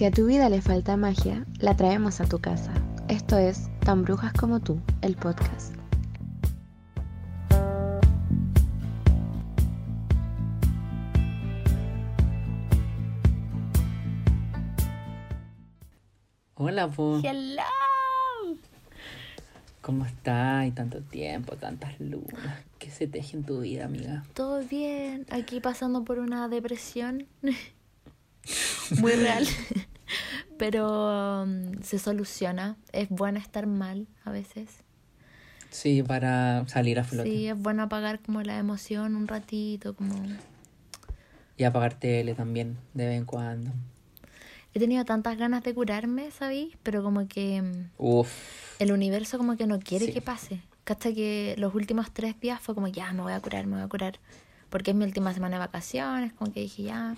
Si a tu vida le falta magia, la traemos a tu casa. Esto es Tan Brujas como tú, el podcast. Hola. Hello. ¿Cómo estás? Y tanto tiempo, tantas lunas. ¿Qué se teje en tu vida, amiga? Todo bien. Aquí pasando por una depresión muy real. Pero um, se soluciona. Es bueno estar mal a veces. Sí, para salir a flote. Sí, es bueno apagar como la emoción un ratito, como Y apagar tele también, de vez en cuando. he tenido tantas ganas de curarme, ¿sabéis? Pero como que mm, Uf. el universo como que no quiere Sí. que pase. Hasta que los últimos tres días fue como, ya, me voy a curar, me voy a curar. Porque es mi última semana de vacaciones, como que dije, ya.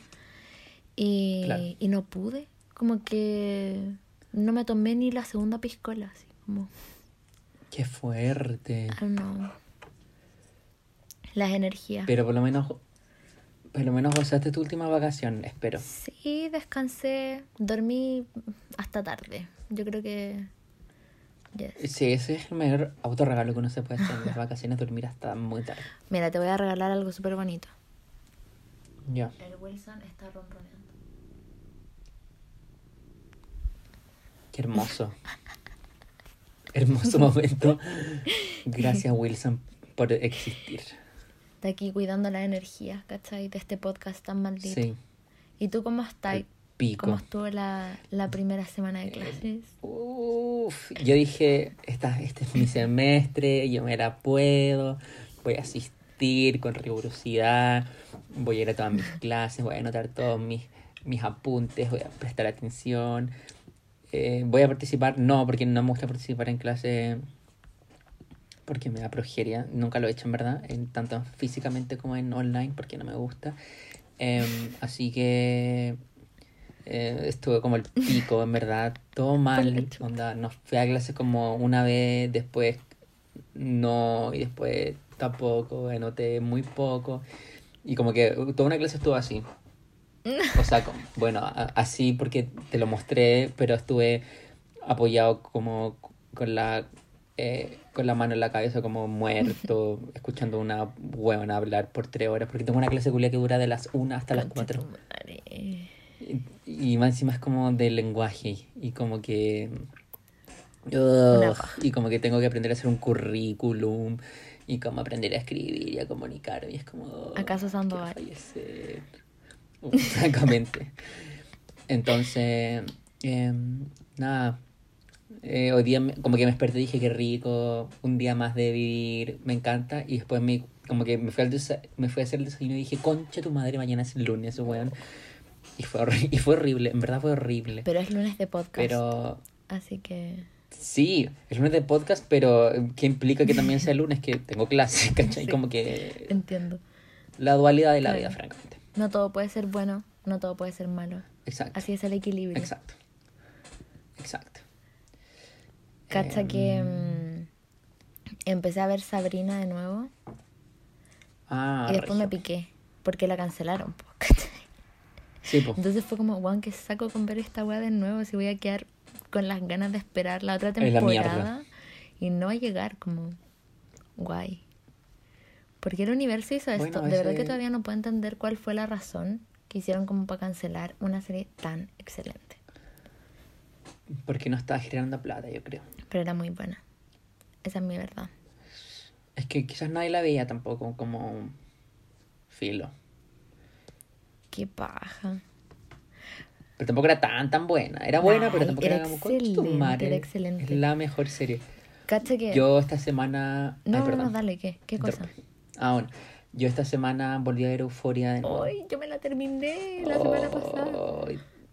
Y, Claro. y no pude. Como que no me tomé ni la segunda piscola, así como, Qué fuerte. I don't know. Las energías. Pero por lo menos, por lo menos gozaste tu última vacación, espero. Sí, descansé, dormí hasta tarde. Yo creo que... yes. Sí, ese es el mayor autorregalo que uno se puede hacer en las vacaciones, dormir hasta muy tarde. Mira, te voy a regalar algo súper bonito. Ya. El Wilson está ronroneando. Qué hermoso. Hermoso momento. Gracias, Wilson, por existir. Está aquí cuidando la energía, ¿cachai? De este podcast tan maldito. Sí. ¿Y tú cómo estás? Pico. ¿Cómo estuvo la, la primera semana de clases? Uf, yo dije, esta, este es mi semestre, yo me la puedo, voy a asistir con rigurosidad, voy a ir a todas mis clases, voy a anotar todos mis, mis apuntes, voy a prestar atención, eh, voy a participar, no, porque no me gusta participar en clase porque me da progeria, nunca lo he hecho en verdad, en, tanto físicamente como en online, porque no me gusta. Em, así que eh, estuve como el pico, en verdad, todo mal. Onda, no fui a clase como una vez, después no, y después tampoco, anoté muy poco. Y como que toda una clase estuvo así. O sea, bueno, a- así porque te lo mostré, pero estuve apoyado como con la eh, con la mano en la cabeza como muerto, escuchando una huevona hablar por tres horas, porque tengo una clase culia que dura de las una hasta las cuatro. Y, y más encima es como de lenguaje y como que... Ugh, y como que tengo que aprender a hacer un currículum y como aprender a escribir y a comunicarme y es como... ¿Acaso Sandoval? Francamente. Entonces, em, nada. Eh, hoy día me- como que me desperté y dije qué rico, un día más de vivir, me encanta. Y después me, como que me fui, al me fui a hacer el desayuno y dije, concha tu madre, mañana es el lunes, weón. Y fue, y fue horrible, en verdad fue horrible. Pero es lunes de podcast. Pero Así que... sí, es lunes de podcast, pero ¿qué implica que también sea lunes? Que tengo clase, ¿cachai? Sí. Como que Entiendo. la dualidad de la Claro. vida, francamente. No todo puede ser bueno, no todo puede ser malo. Exacto. Así es el equilibrio. Exacto. Exacto. Cacha que Em, mm, empecé a ver Sabrina de nuevo Ah, y después me piqué porque la cancelaron. po. Sí, pues. Entonces fue como, guau, que saco con ver esta weá de nuevo si voy a quedar con las ganas de esperar la otra la temporada y no va a llegar como guay. ¿Por qué el universo hizo esto? Bueno, De verdad que todavía no puedo entender cuál fue la razón que hicieron como para cancelar una serie tan excelente. Porque no estaba generando plata, yo creo. Pero era muy buena. Esa es mi verdad. Es que quizás nadie la veía tampoco como filo. Qué paja. Pero tampoco era tan, tan buena. Era buena, pero tampoco era era, como "Concha tu excelente, madre, era excelente". Es la mejor serie. Cacha que... Yo esta semana... No, Ay, no, no, dale, ¿qué? ¿Qué cosa? Ah, bueno. Yo esta semana volví a ver Euforia de nuevo. Ay, yo me la terminé la semana pasada.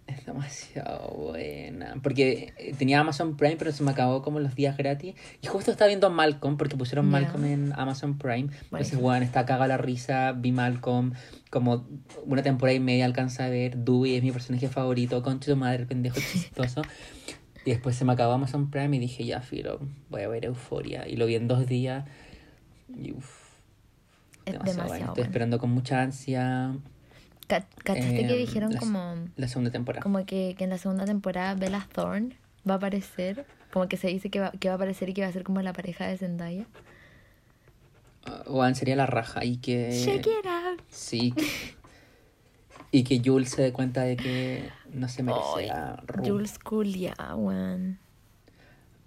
Es demasiado buena. Porque eh, tenía Amazon Prime, pero se me acabó como los días gratis. Y justo estaba viendo Malcolm, porque pusieron. Malcolm en Amazon Prime. Entonces, bueno, está cagada la risa. Vi Malcolm como una temporada y media alcanza a ver. Dewey es mi personaje favorito. Concha de madre, pendejo chistoso. y después se me acabó Amazon Prime y dije, ya, filo, voy a ver Euforia. Y lo vi en dos días. Y uff, Es demasiado, bueno. demasiado Estoy bueno. esperando con mucha ansia Ca- ¿Cachaste que Em, dijeron la- como, La segunda temporada. como que, que en la segunda temporada Bella Thorne va a aparecer? Como que se dice que va, que va a aparecer y que va a ser como la pareja de Zendaya. Juan sería la raja y que... Check it out. Sí. Y que Jules se dé cuenta de que no se merece Ay, a Rue. Jules Culia, weón.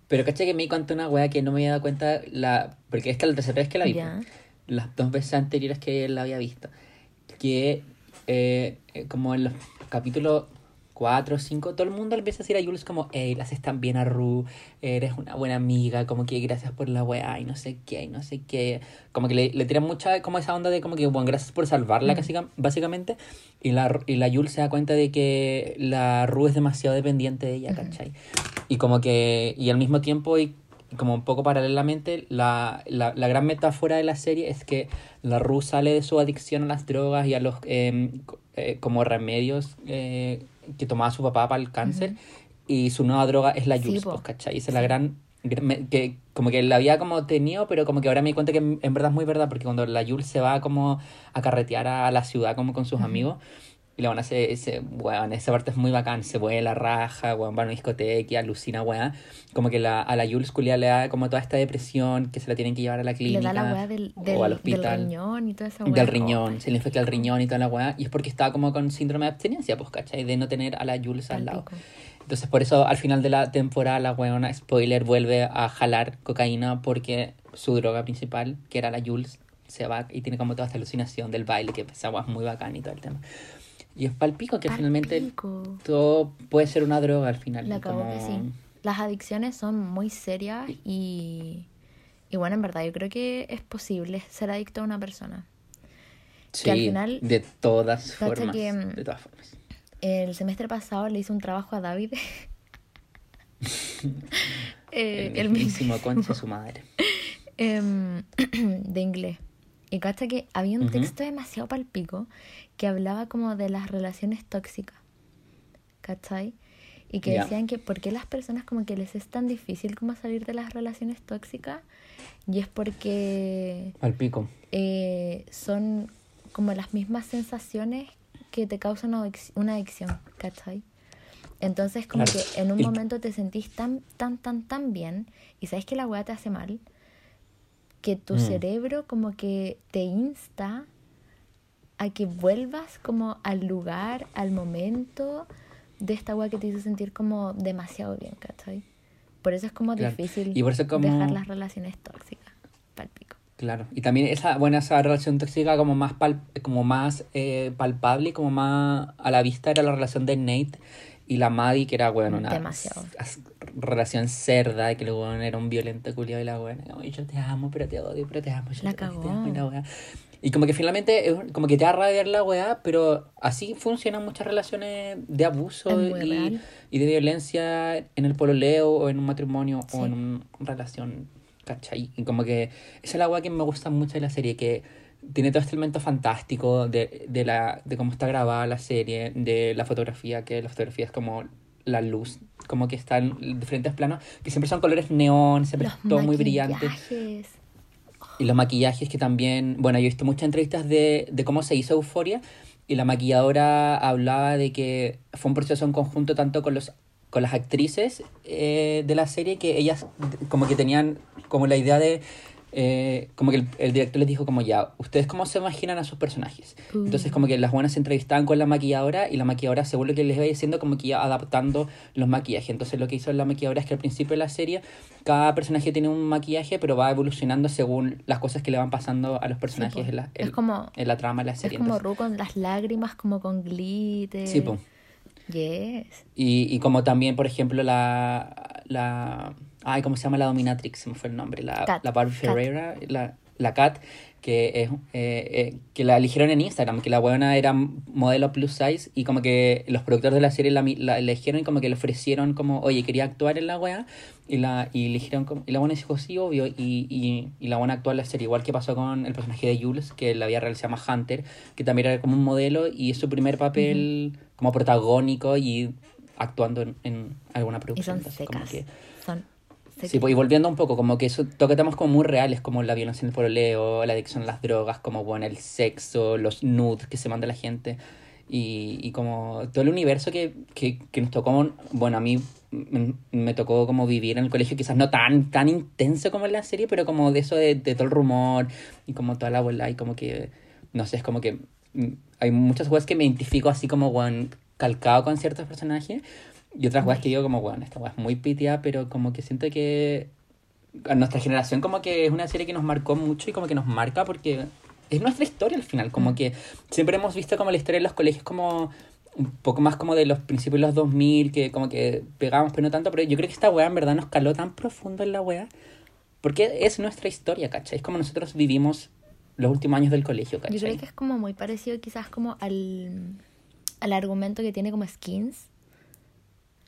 Pero caché que me di cuenta una wea que no me había dado cuenta, la porque es que la tercera vez que la vi, Ya. Las dos veces anteriores que la había visto, que eh, eh, como en los capítulos 4 o 5, todo el mundo le empieza a decir a Jules como, hey, las están bien a Ru, eres una buena amiga, como que gracias por la weá y no sé qué, y no sé qué. Como que le, le tiran mucha como esa onda de como que, bueno, gracias por salvarla, Mm. casi, básicamente. Y la, y la Jules se da cuenta de que la Ru es demasiado dependiente de ella, ¿cachai? Y como que, y al mismo tiempo, y como un poco paralelamente, la, la, la gran metáfora de la serie es que la Ru sale de su adicción a las drogas y a los eh, co- eh, como remedios eh, que tomaba su papá para el cáncer y su nueva droga es la Jules, pues, ¿cachai? Esa es la gran... que como que la había como tenido, pero como que ahora me di cuenta que en, en verdad es muy verdad, porque cuando la Jules se va como a carretear a, la ciudad como con sus amigos, y la van a hacer ese, weón, esa parte es muy bacán, se vuelve la raja, weón, va a una discoteca, alucina, weón. Como que la, a la Jules Culia le da como toda esta depresión que se la tienen que llevar a la clínica. Le da la weá del, del, o al del hospital. riñón y toda esa weá. Del riñón, se le infecta el riñón y toda la weá. Y es porque estaba como con síndrome de abstinencia, pues, ¿cachai? De no tener a la Jules al lado. Entonces, por eso al final de la temporada, la weona, spoiler, vuelve a jalar cocaína porque su droga principal, que era la Jules, se va y tiene como toda esta alucinación del baile, que esa weá es muy bacán y todo el tema. Y es palpico que finalmente todo puede ser una droga al final. La y acabó como- que sí. Las adicciones son muy serias y, y bueno, en verdad yo creo que es posible ser adicto a una persona. Sí, que al final- de todas formas. que, mm, de todas formas. El semestre pasado le hice un trabajo a David. Eh, el mismísimo concha su madre. em, de inglés. Y cacha que había un texto demasiado palpico que hablaba como de las relaciones tóxicas. ¿Cachai? Y que decían que por qué las personas como que les es tan difícil como salir de las relaciones tóxicas. Y es porque Palpico. eh, son como las mismas sensaciones que te causan una adic- una adicción, ¿cachai? Entonces como Claro. que en un momento te sentís tan, tan, tan, tan bien y sabes que la weá te hace mal, que tu Mm. cerebro como que te insta a que vuelvas como al lugar, al momento de esta weá que te hizo sentir como demasiado bien, ¿cachai? Por eso es como Claro. difícil Y por eso como- dejar las relaciones tóxicas, palpico. Claro, y también esa, bueno, esa relación tóxica como más, pal- como más eh, palpable y como más a la vista era la relación de Nate y la Maddie, que era, bueno, una Demasiado. relación cerda, y que el weón era un violento culiado y la weón, como, yo te amo, pero te odio, pero te amo, yo La te te amo", y la. Y como que finalmente, como que te va a radiar la weá, pero así funcionan muchas relaciones de abuso y, y de violencia en el pololeo o en un matrimonio Sí. o en una relación, ¿cachai? Y como que esa es la weá que me gusta mucho de la serie, que tiene todo este elemento fantástico de, de, la, de cómo está grabada la serie, de la fotografía, que la fotografía es como la luz, como que está en diferentes planos, que siempre son colores neón, siempre Los es todo muy brillante. Y los maquillajes que también, bueno, yo he visto muchas entrevistas de, de cómo se hizo Euforia y la maquilladora hablaba de que fue un proceso en conjunto tanto con los con las actrices eh, de la serie que ellas como que tenían como la idea de eh, como que el, el director les dijo como ya, ¿ustedes cómo se imaginan a sus personajes? Uh. Entonces como que las buenas se entrevistaban con la maquilladora y la maquilladora según lo que les iba diciendo como que iba adaptando los maquillajes. Entonces lo que hizo la maquilladora es que al principio de la serie cada personaje tiene un maquillaje pero va evolucionando según las cosas que le van pasando a los personajes po. en, la, Es en- como- en la trama de la Es serie. como Entonces- Ru con las lágrimas, como con glitter. sí, po. Yes. Y, y como también, por ejemplo, la, la... Ay, ¿cómo se llama la Dominatrix? Se me fue el nombre. La, Kat, la Barbie Kat. Ferreira, la, la Kat, que, es, eh, eh, que la eligieron en Instagram, que la buena era modelo plus size y como que los productores de la serie la, la eligieron y como que le ofrecieron como, oye, quería actuar en la wea y la y eligieron como, y la buena dijo, sí, obvio, y, y, y la buena actuó en la serie, igual que pasó con el personaje de Jules, que la vida real se llama Hunter, que también era como un modelo y es su primer papel como protagónico y actuando en, en alguna Y producción. son entonces, como secas. que- Son secas. Sí, pues, y volviendo un poco, como que eso toca temas como muy reales, como la violencia en el pololeo, la adicción a las drogas, como bueno, el sexo, los nudes que se manda la gente. Y, y como todo el universo que, que, que nos tocó, bueno, a mí me, me tocó como vivir en el colegio, quizás no tan, tan intenso como en la serie, pero como de eso de, de todo el rumor y como toda la bola y como que, no sé, es como que hay muchas cosas que me identifico así como, bueno, calcado con ciertos personajes y otras cosas que digo como, bueno, esta weá es muy pitia, pero como que siento que a nuestra generación como que es una serie que nos marcó mucho y como que nos marca porque es nuestra historia al final, como que siempre hemos visto como la historia de los colegios como un poco más como de los principios de los 2000, que como que pegábamos, pero no tanto, pero yo creo que esta weá en verdad nos caló tan profundo en la weá, porque es nuestra historia, ¿cachai? Es como nosotros vivimos los últimos años del colegio, ¿cachai? Yo creo que es como muy parecido quizás como al, al argumento que tiene como Skins.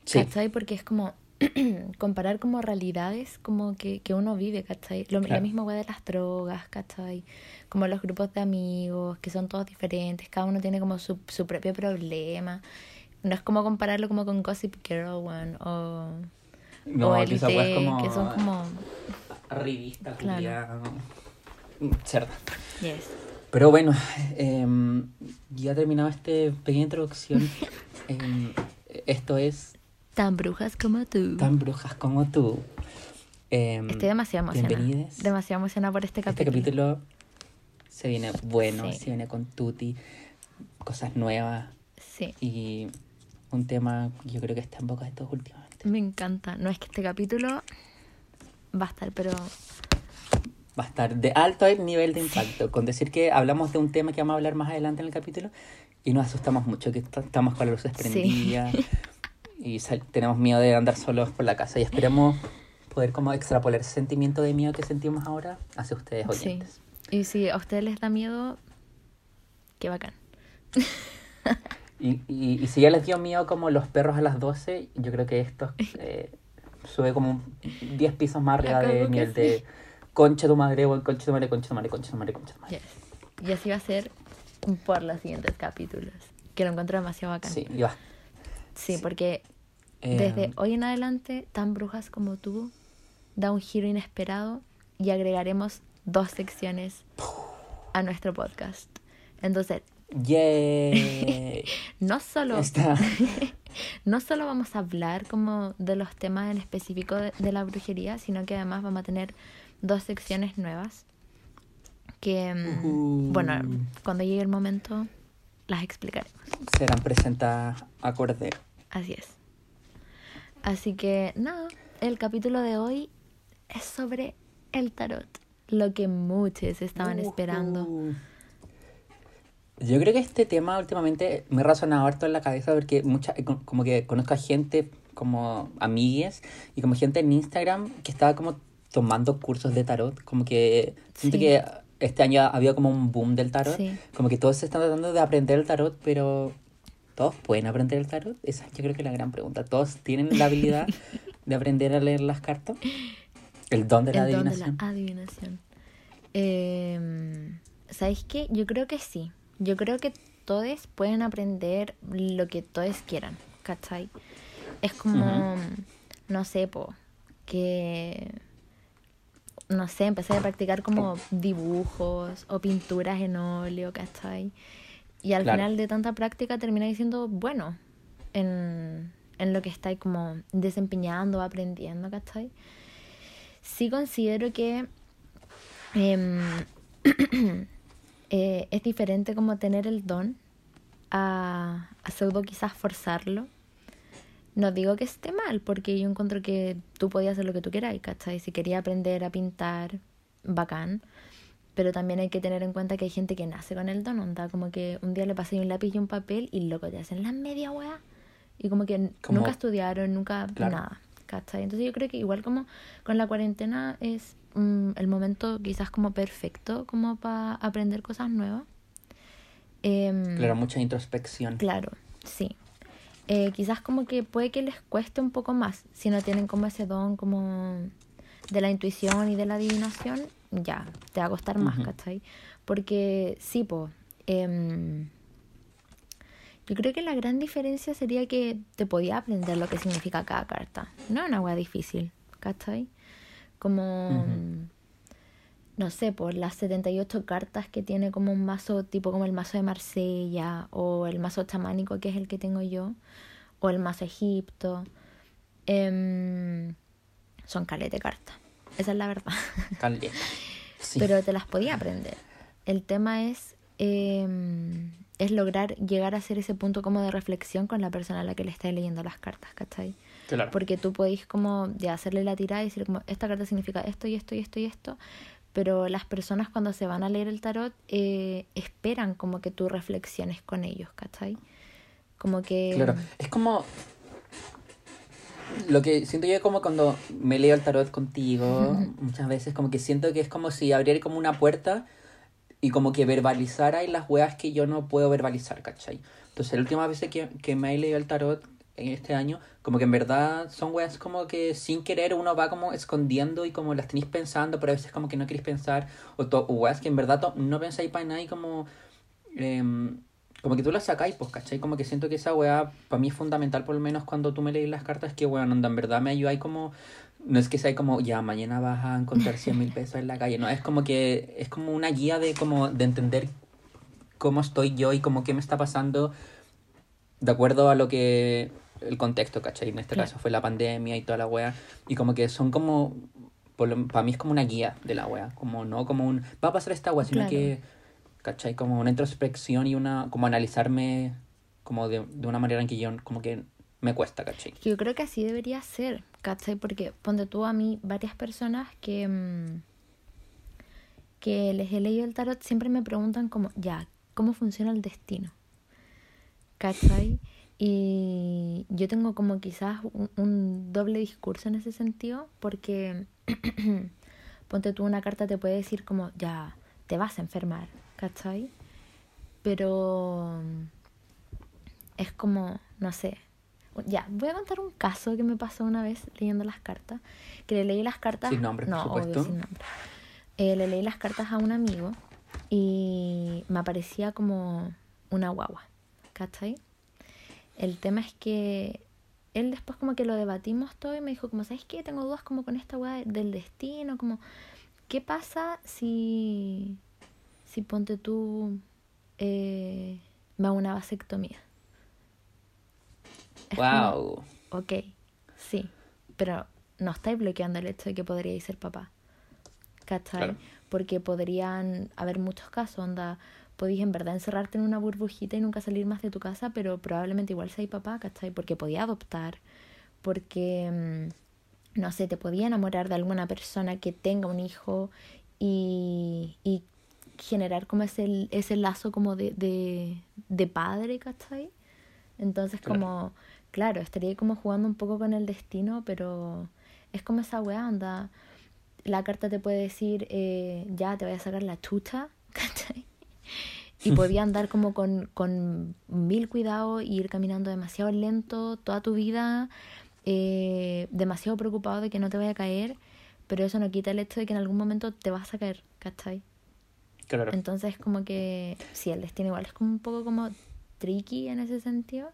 Sí. ¿Cachai? Porque es como comparar como realidades como que, que uno vive, ¿cachai? Lo, La Claro. misma weá de las drogas, ¿cachai? Como los grupos de amigos, que son todos diferentes, cada uno tiene como su, su propio problema. No es como compararlo como con Gossip Girl one, o, No, o que es como... que son como... Revista, Claro. culiao. Cerda. Yes. Pero bueno, em, ya terminado esta pequeña introducción. em, esto es Tan brujas como tú. Tan Brujas como tú. Em, Estoy demasiado emocionada. bienvenides. Demasiado emocionada por este Este capítulo. capítulo se viene bueno, Sí. se viene con Tuti, cosas nuevas Sí, y un tema que yo creo que está en boca de todos últimamente. me encanta. No es que este capítulo va a estar, pero Va a estar de alto nivel de impacto, con decir que hablamos de un tema que vamos a hablar más adelante en el capítulo y nos asustamos mucho, que est- estamos con las luces Sí. y tenemos miedo de andar solos por la casa y esperemos poder como extrapolar ese sentimiento de miedo que sentimos ahora hacia ustedes sí. oyentes. Y si a ustedes les da miedo, qué bacán. Y, y, y si ya les dio miedo como los perros a las 12, yo creo que esto eh, sube como un 10 pisos más arriba Acabo de nivel sí. de concha tu madre, buen concha tu madre, concha tu madre, concha tu madre, concha tu madre. Yes. Y así va a ser por los siguientes capítulos. Que lo encuentro demasiado bacán. Sí, y va. Sí, Sí. porque Eh, desde hoy en adelante, tan brujas como tú, da un giro inesperado y agregaremos dos secciones a nuestro podcast. Entonces, Yay. no solo Está. no solo vamos a hablar como de los temas en específico de, de la brujería, sino que además vamos a tener dos secciones nuevas que, mm, Ujú. bueno, cuando llegue el momento las explicaremos. Serán presentadas a Cordero. Así es. Así que nada, el capítulo de hoy es sobre el tarot, lo que muchos estaban esperando. Ujú. Yo creo que este tema últimamente me ha resonado harto en la cabeza porque mucha, eh, co- como que conozco a gente como amigues y como gente en Instagram que estaba como tomando cursos de tarot, como que siento Sí. que este año ha habido como un boom del tarot, Sí. como que todos se están tratando de aprender el tarot, pero ¿todos pueden aprender el tarot? Esa yo creo que es la gran pregunta. ¿Todos tienen la habilidad de aprender a leer las cartas? El don de la el don de adivinación. la adivinación. Eh, ¿Sabéis qué? Yo creo que sí. Yo creo que todos pueden aprender lo que todos quieran, ¿cachai? Es como, no sé, po, que, no sé, empecé a practicar como dibujos o pinturas en óleo, ¿cachai? Y al Claro. final de tanta práctica termináis siendo bueno en, en lo que estáis como desempeñando, aprendiendo, ¿cachai? Sí considero que em, eh, es diferente como tener el don a, a pseudo quizás forzarlo. No digo que esté mal, porque yo encuentro que tú podías hacer lo que tú queráis, ¿cachai? Si quería aprender a pintar, bacán. Pero también hay que tener en cuenta que hay gente que nace con el don, onda, como que un día le pasé un lápiz y un papel y loco te hacen la media weá. Y como que Como- nunca estudiaron, nunca Claro. nada, ¿cachai? Entonces yo creo que igual como con la cuarentena es mm, el momento quizás como perfecto como para aprender cosas nuevas. Em, Claro, mucha introspección. Claro, sí. Eh, quizás como que puede que les cueste un poco más si no tienen como ese don como de la intuición y de la adivinación, ya, te va a costar más, Ujú. ¿cachai? Porque sí, po, em, yo creo que la gran diferencia sería que te podía aprender lo que significa cada carta. No es una hueá difícil, ¿cachai? Como... No sé, por las 78 cartas que tiene como un mazo tipo como el mazo de Marsella o el mazo chamánico que es el que tengo yo o el mazo Egipto. Em, son calete cartas. Esa es la verdad. Caleta. Sí. Pero te las podía aprender. El tema es, em, es lograr llegar a hacer ese punto como de reflexión con la persona a la que le estás leyendo las cartas, ¿cachai? Claro. Porque tú podéis como ya hacerle la tirada y decir como esta carta significa esto y esto y esto y esto, pero las personas cuando se van a leer el tarot eh, esperan como que tú reflexiones con ellos, ¿cachai? Como que... Claro, es como lo que siento yo como cuando me leo el tarot contigo, muchas veces como que siento que es como si abriera como una puerta y como que verbalizara y las weas que yo no puedo verbalizar, ¿cachai? Entonces, la última vez que, que me he leído el tarot en este año, como que en verdad son weas como que sin querer uno va como escondiendo y como las tenéis pensando, pero a veces como que no queréis pensar, o, to- o weas que en verdad no pensáis para nada y como... em, como que tú las sacáis, pues, ¿cachai? Como que siento que esa weá para mí es fundamental, por lo menos cuando tú me lees las cartas, que weón, onda, en verdad me ayudáis como... No es que sea como, ya, mañana vas a encontrar 100 mil pesos en la calle, no, es como que es como una guía de como de entender cómo estoy yo y como qué me está pasando de acuerdo a lo que el contexto, ¿cachai? En este Claro. caso fue la pandemia y toda la wea. Y como que son como, para mí es como una guía de la wea, como no como un, va a pasar esta wea, sino Claro. que, ¿cachai? Como una introspección y una, como analizarme como de, de una manera en que yo como que me cuesta, ¿cachai? Yo creo que así debería ser, ¿cachai? Porque ponte tú a mí varias personas que, mm, que les he leído el tarot siempre me preguntan como, ya, ¿cómo funciona el destino? ¿Cachai? Y yo tengo como quizás un, un doble discurso en ese sentido porque ponte tú una carta te puede decir como, ya, te vas a enfermar, ¿cachai? Pero es como, no sé. Ya, voy a contar un caso que me pasó una vez leyendo las cartas. Que le leí las cartas. Sin nombres, por no, supuesto. obvio, sin nombre. Eh, le leí las cartas a un amigo y me aparecía como una guagua. ¿Cachai? El tema es que él después como que lo debatimos todo y me dijo como, ¿sabes qué? Tengo dudas como con esta weá del destino, como, ¿qué pasa si, si ponte tú, eh, me hago una vasectomía? Es como, Wow. ok, sí, pero no estáis bloqueando el hecho de que podríais ser papá. ¿Cachai? Claro. Porque podrían haber muchos casos, onda, podéis en verdad encerrarte en una burbujita y nunca salir más de tu casa, pero probablemente igual seáis papá, ¿cachai? Porque podía adoptar, porque, mm, no sé, te podía enamorar de alguna persona que tenga un hijo y, y generar como ese, ese lazo como de, de, de padre, ¿cachai? Entonces Claro. como, claro, estaría como jugando un poco con el destino, pero es como esa weá, anda. La carta te puede decir, eh, ya te voy a sacar la chucha, ¿cachai? Y podía andar como con, con mil cuidados y ir caminando demasiado lento toda tu vida, eh, demasiado preocupado de que no te vaya a caer, pero eso no quita el hecho de que en algún momento te vas a caer, ¿cachai? Claro. Entonces como que sí, el destino igual es como un poco como tricky en ese sentido.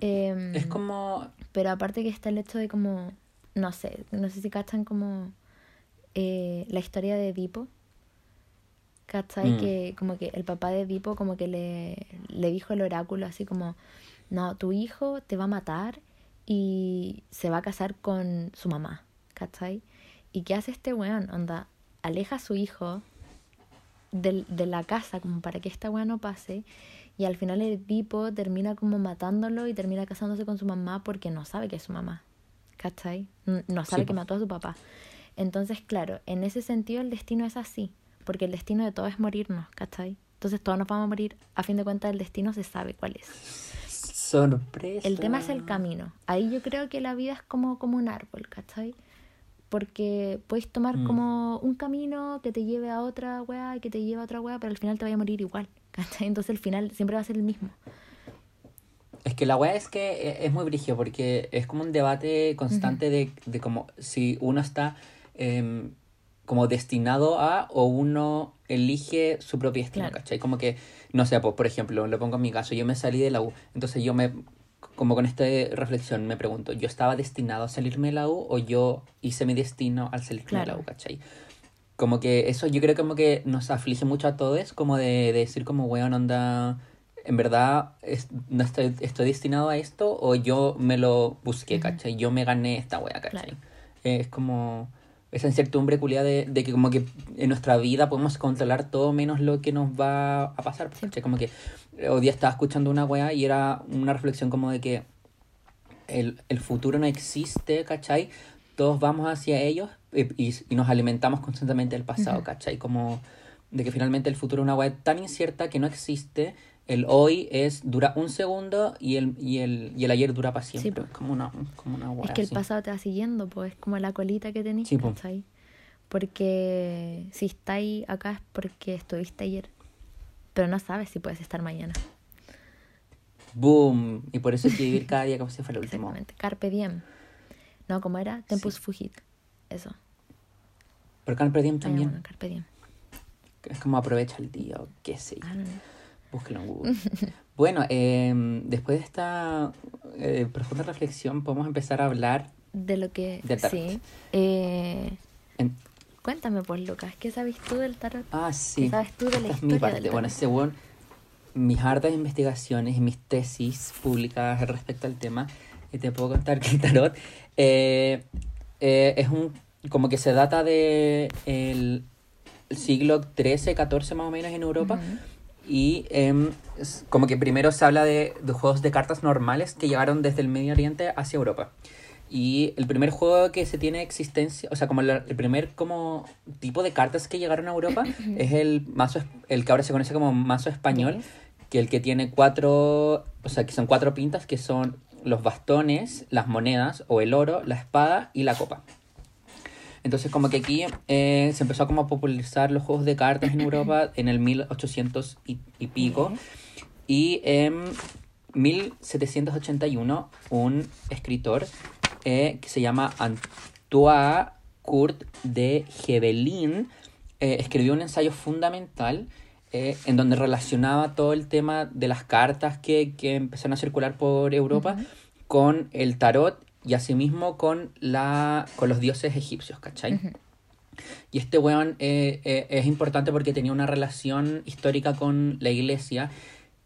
Em, Es como, Pero aparte que está el hecho de como, no sé, no sé si cachan como eh, la historia de Edipo. ¿Cachai? Mm. Que como que el papá de Edipo como que le, le dijo el oráculo así como, no, tu hijo te va a matar y se va a casar con su mamá. ¿Cachai? ¿Y qué hace este weón? Onda, aleja a su hijo del- de la casa como para que esta weá no pase y al final el Edipo termina como matándolo y termina casándose con su mamá porque no sabe que es su mamá. ¿Cachai? No sabe Sí, que mató a su papá. Entonces, claro, en ese sentido el destino es así, porque el destino de todo es morirnos, ¿cachai? Entonces todos nos vamos a morir, a fin de cuentas el destino se sabe cuál es. sorpresa. El tema es el camino. Ahí yo creo que la vida es como, como un árbol, ¿cachai? Porque puedes tomar Mm. como un camino que te lleve a otra weá y que te lleve a otra weá, pero al final te vaya a morir igual, ¿cachai? Entonces el final siempre va a ser el mismo. Es que la weá es que e- es muy brigio porque es como un debate constante de, de como si uno está em, como destinado a o uno elige su propio destino, Claro. ¿cachai? Como que, no sé, pues, por ejemplo, lo pongo en mi caso, yo me salí de la U, entonces yo me, como con esta reflexión me pregunto, ¿yo estaba destinado a salirme de la U o yo hice mi destino al salirme de la Claro. U, ¿cachai? como que eso yo creo como que nos aflige mucho a todos, como de, de decir como, weón, onda, en verdad es- no estoy, estoy destinado a esto o yo me lo busqué, ¿cachai? Yo me gané esta wea, ¿cachai? Claro. Eh, es como esa incertidumbre culia de, de que como que en nuestra vida podemos controlar todo menos lo que nos va a pasar. ¿cachai? Como que hoy día estaba escuchando una wea y era una reflexión como de que el, el futuro no existe, ¿cachai? Todos vamos hacia ellos y, y nos alimentamos constantemente del pasado, Ujú. ¿cachai? Como de que finalmente el futuro es una web tan incierta que no existe. El hoy es dura un segundo y el, y el, y el ayer dura para siempre. Es como una, como una Es wea que el así. pasado te va siguiendo, pues es como la colita que tenés, Sí. Porque si estáis acá es porque estuviste ayer, pero no sabes si puedes estar mañana. Boom. Y por eso hay que vivir cada día como si fuera el último. Exactamente. Carpe diem. No, como era? Tempus Sí. fugit. Eso. Pero Carpe Diem Ah, también. bueno, carpe diem. Es como aprovecha el día o qué sé yo. Búsquelo en Google. bueno, em, después de esta eh, profunda reflexión, podemos empezar a hablar. De lo que... Sí. Eh, En... cuéntame, pues, Lucas, ¿qué sabes tú del tarot? Ah, sí. ¿Qué sabes tú de la Esta es mi historia parte. del Bueno, tarot? según mis hartas investigaciones y mis tesis publicadas respecto al tema, y te puedo contar que el tarot eh, eh, es un. como que se data de el siglo XIII, XIV más o menos en Europa. Ujú. Y em, es como que primero se habla de, de juegos de cartas normales que llegaron desde el Medio Oriente hacia Europa. Y el primer juego que se tiene existencia, o sea, como la- el primer como tipo de cartas que llegaron a Europa es el mazo, el que ahora se conoce como mazo español, que el que tiene cuatro, o sea, que son cuatro pintas, que son los bastones, las monedas, o el oro, la espada y la copa. Entonces como que aquí eh, se empezó a como a popularizar los juegos de cartas en Europa en el 1800 y, y pico. Y en 1781 un escritor eh, que se llama Antoine Kurt de Gebelin eh, escribió un ensayo fundamental eh, en donde relacionaba todo el tema de las cartas que, que empezaron a circular por Europa con el tarot y asimismo con, la, con los dioses egipcios, ¿cachai? Y este weón eh, eh, es importante porque tenía una relación histórica con la iglesia,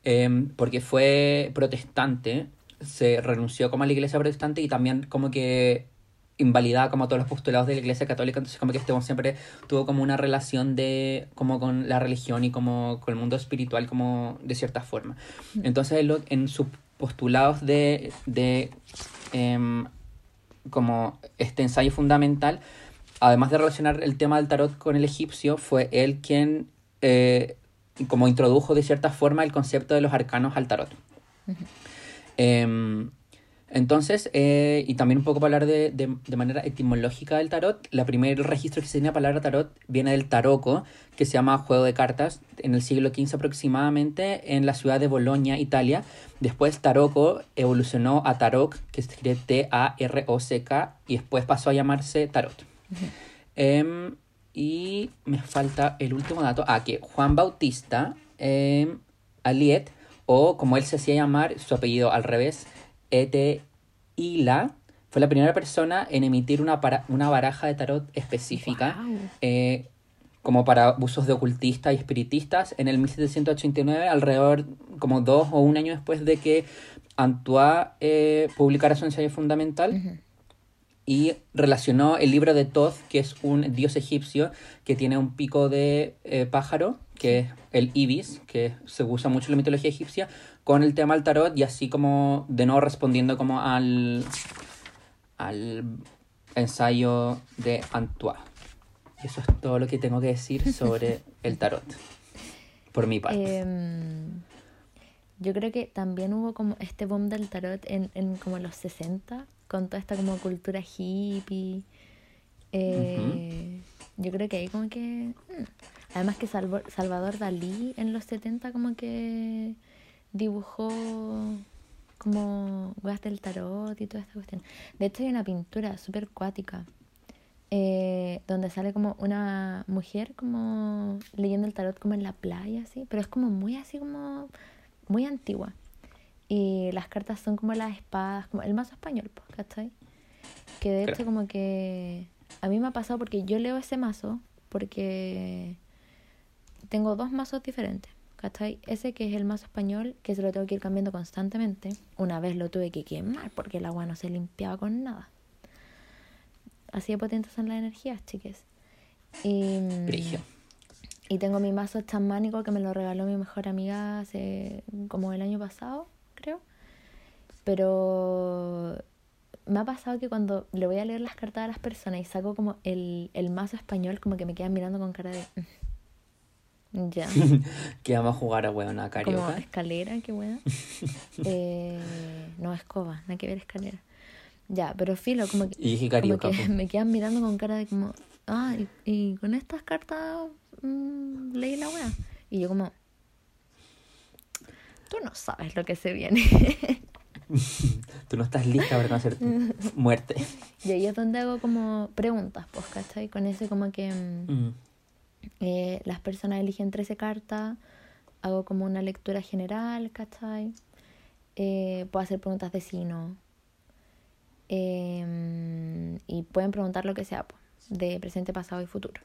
em, porque fue protestante, se renunció como a la iglesia protestante y también como que invalidaba como todos los postulados de la iglesia católica, entonces como que este weón siempre tuvo como una relación de como con la religión y como con el mundo espiritual como de cierta forma. Entonces él lo- en sus postulados de, de em, como este ensayo fundamental, además de relacionar el tema del tarot con el egipcio, fue él quien eh, como introdujo de cierta forma el concepto de los arcanos al tarot. Em, entonces, eh, y también un poco para hablar de, de- de manera etimológica del tarot, la primer registro que se tiene la palabra tarot viene del taroco, que se llama juego de cartas, en el siglo XV aproximadamente, en la ciudad de Bolonia, Italia. Después taroco evolucionó a tarot, que se escribe T-A-R-O-C-K, y después pasó a llamarse tarot. Em, y me falta el último dato. Ah, que Juan Bautista em, Aliet, o como él se hacía llamar, su apellido al revés, Eteila, fue la primera persona en emitir una, para- una baraja de tarot específica eh, como para usos de ocultistas y espiritistas en el 1789, alrededor como dos o un año después de que Antoine eh, publicara su ensayo fundamental y relacionó el libro de Thoth, que es un dios egipcio que tiene un pico de eh, pájaro, que es el ibis, que se usa mucho en la mitología egipcia, con el tema del tarot y así como de nuevo respondiendo como al, al ensayo de Antoine. Y eso es todo lo que tengo que decir sobre el tarot, por mi parte. Em, yo creo que también hubo como este boom del tarot en, en como los 60, con toda esta como cultura hippie. Eh, Yo creo que ahí como que... mm. Además que Salvador Dalí en los 70 como que dibujó como weas del tarot y toda esta cuestión. De hecho hay una pintura súper cuática eh, donde sale como una mujer como leyendo el tarot como en la playa, así, pero es como muy así como muy antigua. Y las cartas son como las espadas, como el mazo español, pues, ¿cachai? Que de hecho como que a mí me ha pasado porque yo leo ese mazo porque tengo dos mazos diferentes. ¿Cachai? Ese que es el mazo español, que se lo tengo que ir cambiando constantemente. Una vez lo tuve que quemar porque el agua no se limpiaba con nada. Así de potentes son las energías, chiques. Y, Brigio. y tengo mi mazo chamánico que me lo regaló mi mejor amiga hace como el año pasado, creo. Pero me ha pasado que cuando le voy a leer las cartas a las personas y saco como el, el mazo español, como que me quedan mirando con cara de... "Mm, Ya. que vamos a jugar a hueona Como carioca. escalera, qué buena. Eh, no, escoba, nada que ver escalera. Ya, pero filo, como que, Y dije como carioca. que me quedan mirando con cara de como, ah, y, y con estas cartas mm, leí la wea. Y yo como, tú no sabes lo que se viene. Tú no estás lista para conocer tu muerte. y ahí es donde hago como preguntas, pues, ¿cachai? Con eso como que mm, Mm. Eh, las personas eligen 13 cartas, hago como una lectura general, ¿cachai? Eh, puedo hacer preguntas de sí, no. Em, y pueden preguntar lo que sea, pues, de presente, pasado y futuro.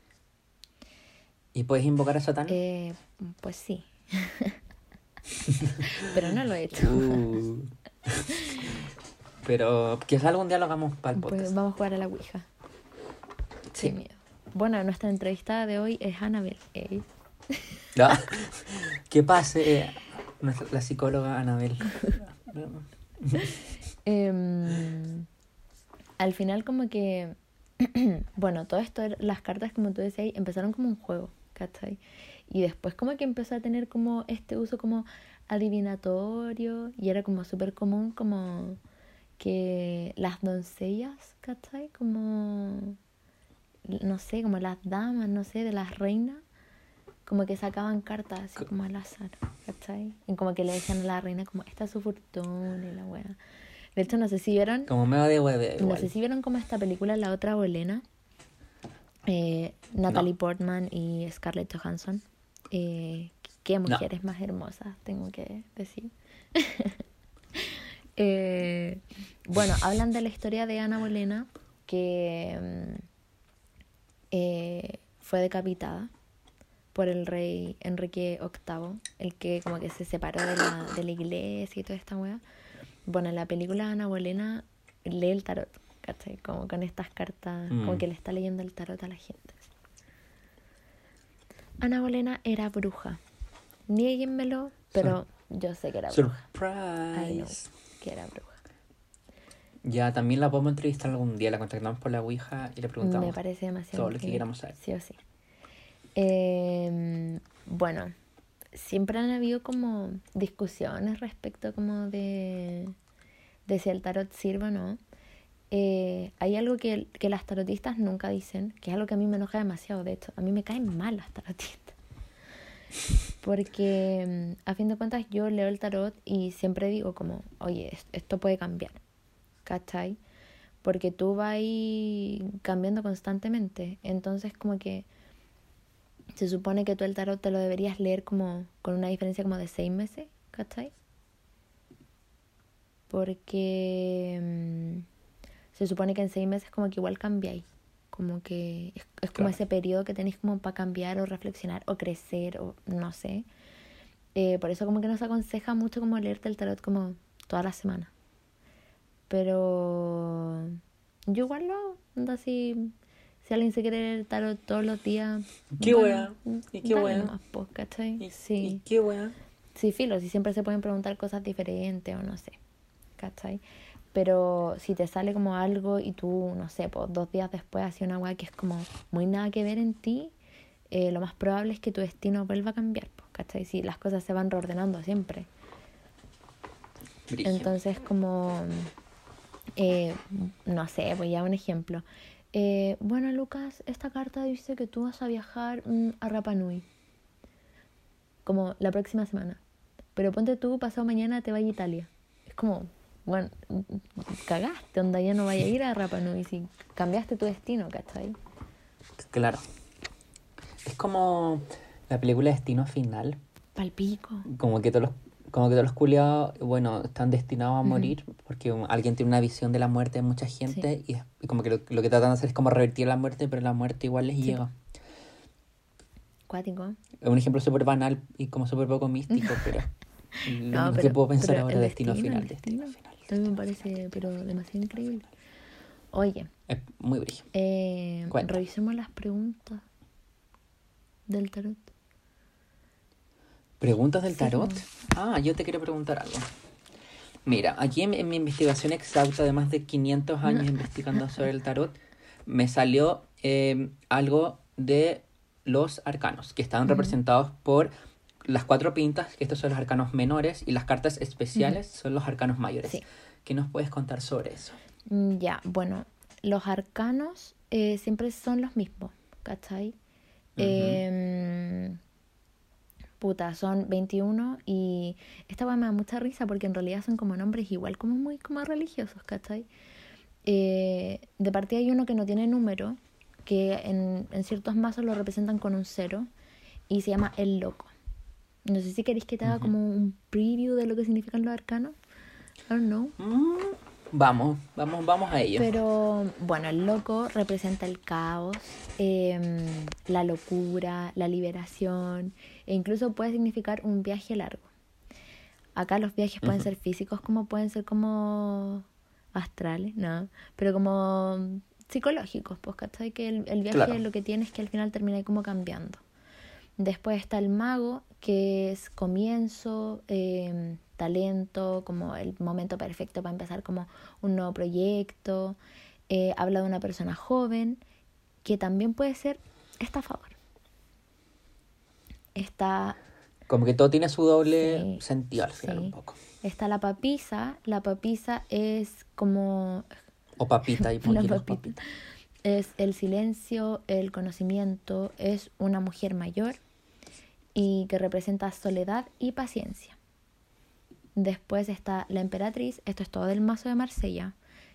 ¿Y puedes invocar a Satán? Eh, pues sí. Pero no lo he hecho. Uh. Pero quizás algún día lo hagamos para el Pues podcast. vamos a jugar a la Ouija. Sí. Sin miedo. Bueno, nuestra entrevistada de hoy es Annabel. Ey. Ah, Que pase eh, la psicóloga Anabel. Em, al final como que, bueno, todo esto, las cartas como tú decías, empezaron como un juego, ¿cachai? Y después como que empezó a tener como este uso como adivinatorio y era como súper común como que las doncellas, ¿cachai? Como, no sé, como las damas, no sé, de las reinas, como que sacaban cartas así como al azar, ¿cachai? Y como que le decían a la reina como, esta es su fortuna y la wea. De hecho, no sé si vieron, Como medio de hueve. no sé si vieron como esta película, La Otra Bolena, eh, Natalie No. Portman y Scarlett Johansson. Eh, qué No. mujeres más hermosas, tengo que decir. Eh, bueno, hablan de la historia de Ana Bolena, que mm, eh, fue decapitada por el rey Enrique VIII, el que como que se separó de la, de la iglesia y toda esta wea. Bueno, en la película Ana Bolena lee el tarot, ¿cachai? Como con estas cartas, como Mm. que le está leyendo el tarot a la gente. Ana Bolena era bruja. Niéguenmelo, pero yo sé que era bruja. I know Surprise. que era bruja. Ya, también la podemos entrevistar algún día. La contactamos por la Ouija y le preguntamos. Me parece demasiado. todo lo que queramos saber. Sí o sí. Eh, bueno, siempre han habido como discusiones respecto como de, de si el tarot sirve o no. Eh, hay algo que, que las tarotistas nunca dicen, que es algo que a mí me enoja demasiado, de hecho. A mí me caen mal las tarotistas. Porque mm, a fin de cuentas yo leo el tarot y siempre digo como, oye, es- esto puede cambiar. ¿Cachai? Porque tú vas ahí cambiando constantemente. Entonces como que se supone que tú el tarot te lo deberías leer como con una diferencia como de seis meses, ¿cachai? Porque mm, se supone que en seis meses como que igual cambiáis. Como que es, es como Claro. ese periodo que tenéis como para cambiar o reflexionar o crecer o no sé. Eh, por eso como que no se aconseja mucho como leerte el tarot como toda la semana. Pero yo igual lo hago. Anda así, si alguien se quiere leer el tarot todos los días. Qué bueno, wea, y qué wea. pues, ¿cachai? ¿Y, Sí. y qué wea? Sí, filo, si siempre se pueden preguntar cosas diferentes o no sé, ¿cachai? Pero si te sale como algo y tú, no sé, pues dos días después haces una weá que es como muy nada que ver en ti, eh, lo más probable es que tu destino vuelva a cambiar, pues, ¿cachai? Si las cosas se van reordenando siempre. Entonces, como, eh, no sé, voy a un ejemplo. Eh, bueno, Lucas, esta carta dice que tú vas a viajar mm, a Rapa Nui. Como la próxima semana. Pero ponte tú, pasado mañana te vas a Italia. Es como, bueno, cagaste, onda, ya no vaya a ir a Rapa Nui si cambiaste tu destino, ¿cachai? Claro. Es como la película Destino Final. Palpico. Como que todos los, como que todos los culiados, bueno, están destinados a morir porque alguien tiene una visión de la muerte de mucha gente y, como que lo, lo que tratan de hacer es como revertir la muerte, pero la muerte igual les Sí. llega. Cuático. Es un ejemplo súper banal y como súper poco místico, pero lo No, que pero- puedo pensar ahora es destino, destino, final, destino, destino. final. También me parece, pero demasiado increíble. Oye, Es muy brillo. eh, revisemos las preguntas del tarot. ¿Preguntas del tarot? Ah, yo te quiero preguntar algo. Mira, aquí en, en mi investigación exhausta de más de 500 años investigando sobre el tarot, me salió eh, algo de los arcanos, que estaban representados por las cuatro pintas, que estos son los arcanos menores, y las cartas especiales son los arcanos mayores. Sí. ¿Qué nos puedes contar sobre eso? Mm, Ya, bueno, los arcanos eh, siempre son los mismos, ¿cachai? Em, puta, son 21 y esta weá me da mucha risa porque en realidad son como nombres igual, como muy como religiosos, ¿cachai? Eh, de partida hay uno que no tiene número, que en, en ciertos mazos lo representan con un cero y se llama el loco. No sé si queréis que te haga como un preview de lo que significan los arcanos. I don't know. Mm, vamos, vamos, vamos a ello. Pero bueno, el loco representa el caos, em, la locura, la liberación e incluso puede significar un viaje largo. Acá los viajes pueden ser físicos como pueden ser como astrales, ¿no? Pero como psicológicos, pues, ¿cachai? Que el, el viaje Claro. lo que tiene es que al final termina como cambiando. Después está el mago, que es comienzo, eh, talento, como el momento perfecto para empezar como un nuevo proyecto. Eh, habla de una persona joven, que también puede ser estafador. Está, Como que todo tiene su doble Sí, sentido al final sí. un poco. está la papisa. La papisa es como O papita y La papita. es el silencio, el conocimiento, es una mujer mayor y que representa soledad y paciencia. Después está la emperatriz, esto es todo del mazo de Marsella.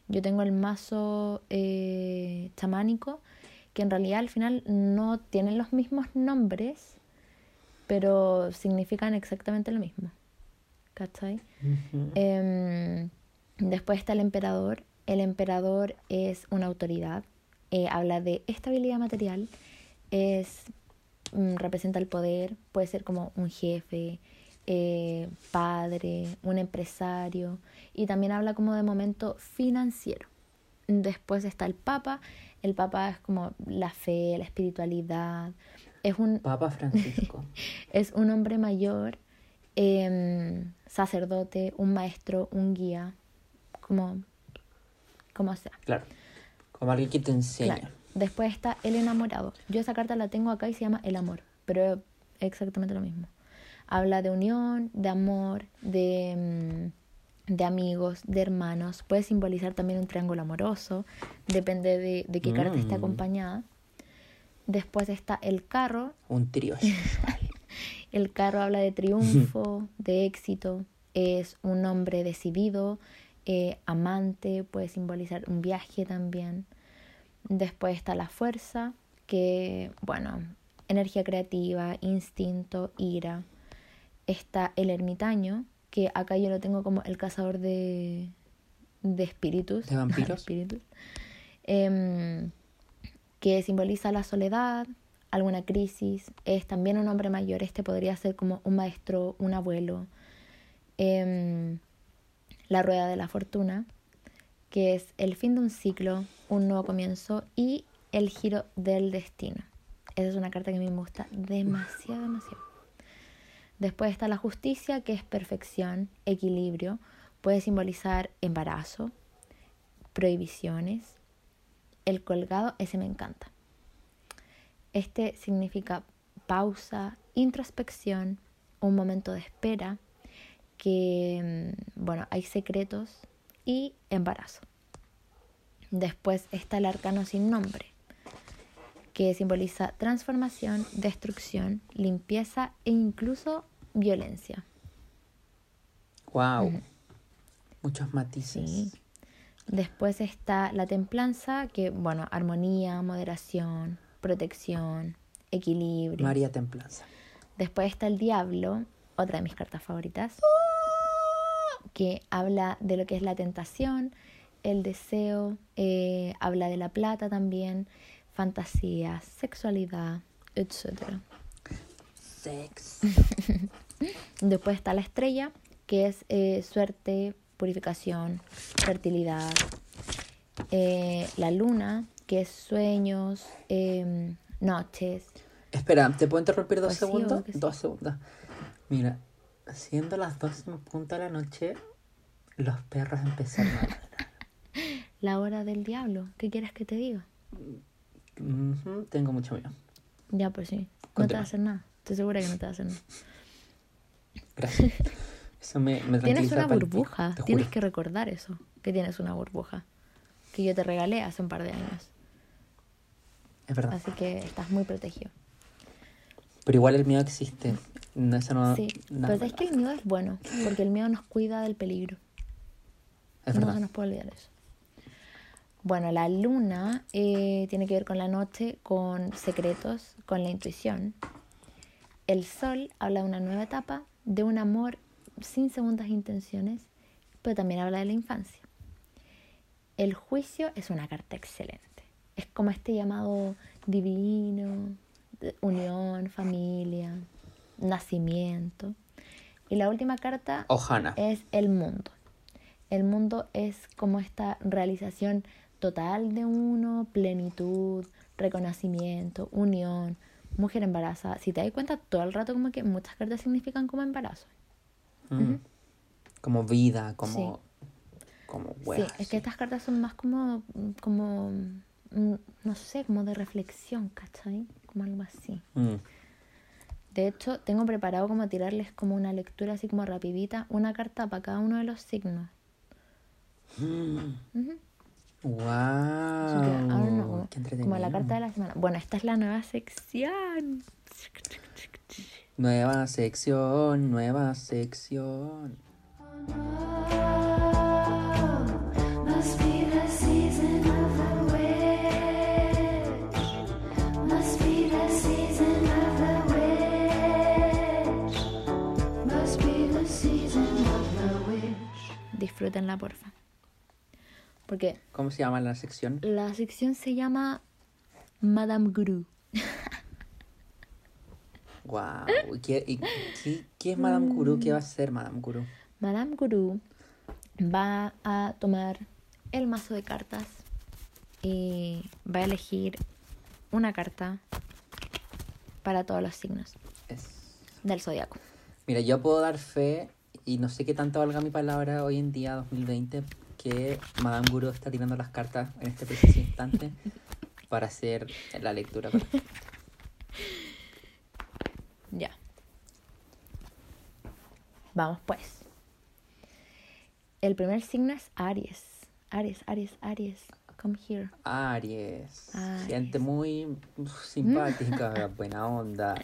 Yo tengo el mazo eh, chamánico, que en realidad al final no tienen los mismos nombres, pero significan exactamente lo mismo. ¿Cachai? Ujú. Em, después está el emperador. El emperador es una autoridad. eh, habla de estabilidad material. Es, representa el poder. Puede ser como un jefe, eh, padre, un empresario. Y también habla como de momento financiero. Después está el papa. El papa es como la fe, la espiritualidad. Es un, Papa Francisco. es un hombre mayor, em, sacerdote, un maestro, un guía, como, como sea. claro. Como alguien que te enseña. Claro. Después está el enamorado. Yo esa carta la tengo acá y se llama el amor, pero es exactamente lo mismo. Habla de unión, de amor, de, mm, de amigos, de hermanos. Puede simbolizar también un triángulo amoroso, depende de, de qué carta esté Mm. acompañada. Después está el carro, Un trío. El carro habla de triunfo, de éxito, es un hombre decidido, eh, amante, puede simbolizar un viaje también. Después está la fuerza, que, bueno, energía creativa, instinto, ira. Está el ermitaño, que acá yo lo tengo como el cazador de, de espíritus. ¿De vampiros? espíritus. Em, que simboliza la soledad, alguna crisis. Es también un hombre mayor. Este podría ser como un maestro, un abuelo. Em, la rueda de la fortuna, que es el fin de un ciclo, un nuevo comienzo y el giro del destino. Esa es una carta que a mí me gusta demasiado, demasiado. Después está la justicia, que es perfección, equilibrio. Puede simbolizar embarazo, prohibiciones. El colgado, ese me encanta. Este significa pausa, introspección, un momento de espera, que, mm, bueno, hay secretos y embarazo. Después está el arcano sin nombre, que simboliza transformación, destrucción, limpieza e incluso violencia. Wow. Muchos matices. Sí. Después está la templanza, que, bueno, armonía, moderación, protección, equilibrio. María Templanza. Después está el diablo, otra de mis cartas favoritas, que habla de lo que es la tentación, el deseo, eh, habla de la plata también, fantasías, sexualidad, etc. sex. Después está la estrella, que es eh, suerte, purificación, fertilidad. Eh, la luna, que es sueños, em, noches. Espera, ¿te puedo interrumpir dos Pues segundos? sí. Dos segundos. Mira, siendo las 12 en punto de la noche, los perros empezaron a ladrar. La hora del diablo. ¿Qué quieres que te diga? Tengo mucho miedo. Ya, pues sí. No te va a hacer nada. Estoy segura que no te va a hacer nada. Gracias. Eso me, me Tienes una burbuja. Tienes que recordar eso. Que tienes una burbuja. Que yo te regalé hace un par de años. Es verdad. Así que estás muy protegido. Pero igual el miedo existe. No, eso no. Sí. no Pero es que el miedo es bueno. Porque el miedo nos cuida del peligro. Es no verdad. se nos puede olvidar eso. Bueno, la luna eh, tiene que ver con la noche, con secretos, con la intuición. El sol habla de una nueva etapa, de un amor sin segundas intenciones, pero también habla de la infancia. El juicio es una carta excelente. Es como este llamado divino, de unión, familia, nacimiento. Y la última carta Ojana. es el mundo. El mundo es como esta realización total de uno, plenitud, reconocimiento, unión, mujer embarazada. Si te das cuenta, todo el rato como que muchas cartas significan como embarazo. Mm. Como vida, como. Como sí, es que estas cartas son más como, como, mm, no sé, como de reflexión, ¿cachai? Como algo así. Mm. De hecho, tengo preparado como tirarles como una lectura así como rapidita, una carta para cada uno de los signos. Wow. Que, Qué entretenido. como la carta de la semana. Bueno, esta es la nueva sección. Nueva sección, nueva sección. Disfrútenla, porfa. Porque ¿Cómo se llama la sección? la sección se llama Madame Guru. Wow. ¿Qué, y qué, qué es Madame Guru? ¿Qué va a ser Madame Guru? Madame Guru va a tomar el mazo de cartas y va a elegir una carta para todos los signos Es... del zodiaco. Mira, yo puedo dar fe, y no sé qué tanto valga mi palabra hoy en día, 2020, que Madame Guru está tirando las cartas en este preciso instante para hacer la lectura correcta. Ya. Vamos pues. El primer signo es Aries. Aries, Aries, Aries. Come here. Aries. Aries. Gente muy uf, simpática, buena onda.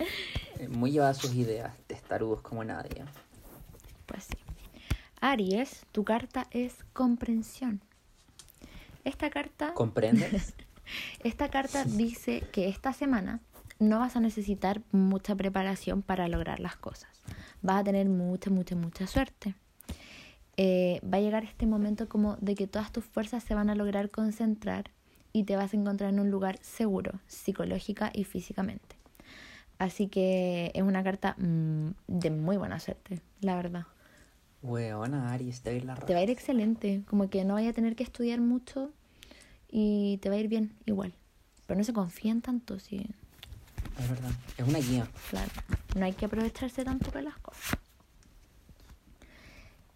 eh, Muy llevada a sus ideas, testarudos como nadie. Pues sí. Aries, tu carta es comprensión. Esta carta, ¿Comprendes? esta carta dice que esta semana no vas a necesitar mucha preparación para lograr las cosas. Vas a tener mucha, mucha, mucha suerte. Eh, va a llegar este momento como de que todas tus fuerzas se van a lograr concentrar y te vas a encontrar en un lugar seguro, psicológica y físicamente. Así que es una carta mm, de muy buena suerte, la verdad. Weona, Aries, te doy la Te va a ir excelente, como que no vaya a tener que estudiar mucho y te va a ir bien igual. Pero no se confíen tanto, sí, Es verdad. Es una guía. claro. No hay que aprovecharse tanto de las cosas.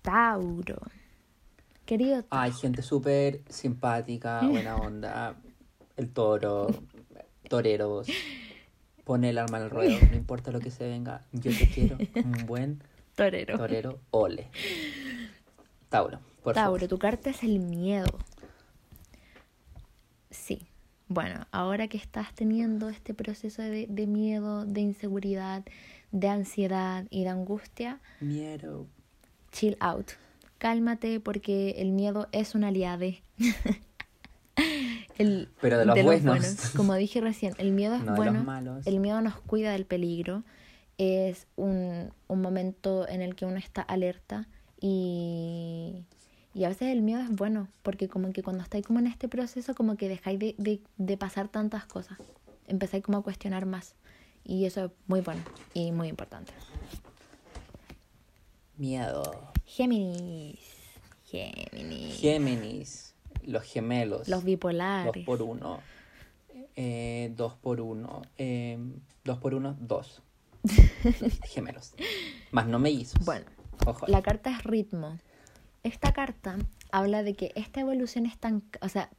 Tauro. Querido Tauro. Hay gente súper simpática, buena onda. El toro, toreros. Pone el arma el ruedo, no importa lo que se venga. Yo te quiero, un buen torero. torero, ole. Tauro, por Tauro, favor. tu carta es el miedo. Sí. Bueno, ahora que estás teniendo este proceso de, de miedo, de inseguridad, de ansiedad y de angustia, Miedo. chill out. Cálmate porque el miedo es un aliade. El- Pero de los buenos. Como dije recién, el miedo es No de los bueno. malos. El miedo nos cuida del peligro. Es un, un momento en el que uno está alerta y, y a veces el miedo es bueno porque como que cuando estáis como en este proceso como que dejáis de, de, de pasar tantas cosas. Empezáis como a cuestionar más Y eso es muy bueno y muy importante. Miedo. Géminis. Géminis. Géminis. Los gemelos. Los bipolares. Dos por uno. Eh, dos por uno. Eh, dos por uno, dos. gemelos. Más no mellizos. Bueno, Ojo. La carta es ritmo. Esta carta habla de que esta evolución estancada, o sea,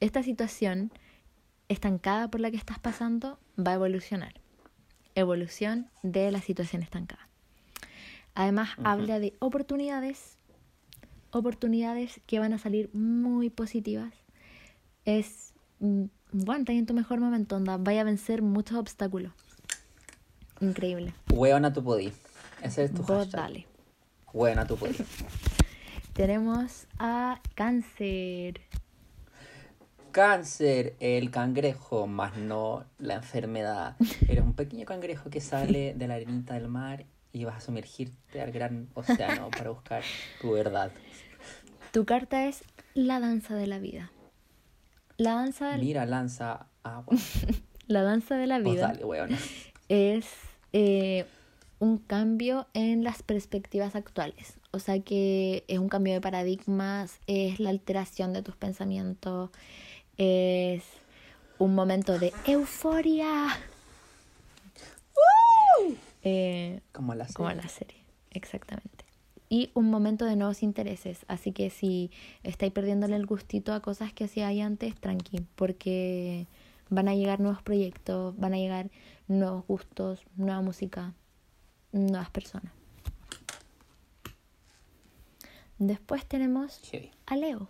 esta situación estancada por la que estás pasando va a evolucionar. Evolución de la situación estancada. Además, habla de oportunidades, oportunidades que van a salir muy positivas. Es, mm, bueno, estás en tu mejor momento, onda, vaya a vencer muchos obstáculos. Increíble. Hueona tu podí. Ese es tu Vos hashtag. dale. Hueona tu podí. Tenemos a cáncer. Cáncer, el cangrejo, más no la enfermedad. Eres un pequeño cangrejo que sale de la arenita del mar y vas a sumergirte al gran océano para buscar tu verdad. Tu carta es la danza de la vida. La danza de, Mira, lanza agua. la, danza de la vida dale, es eh, un cambio en las perspectivas actuales. O sea que es un cambio de paradigmas, es la alteración de tus pensamientos, es un momento de euforia. Eh, Como la Como serie. la serie, exactamente. Y un momento de nuevos intereses. Así que si estáis perdiéndole el gustito a cosas que hacíais antes, tranqui, porque van a llegar nuevos proyectos, van a llegar nuevos gustos, nueva música, nuevas personas. Después tenemos a Leo.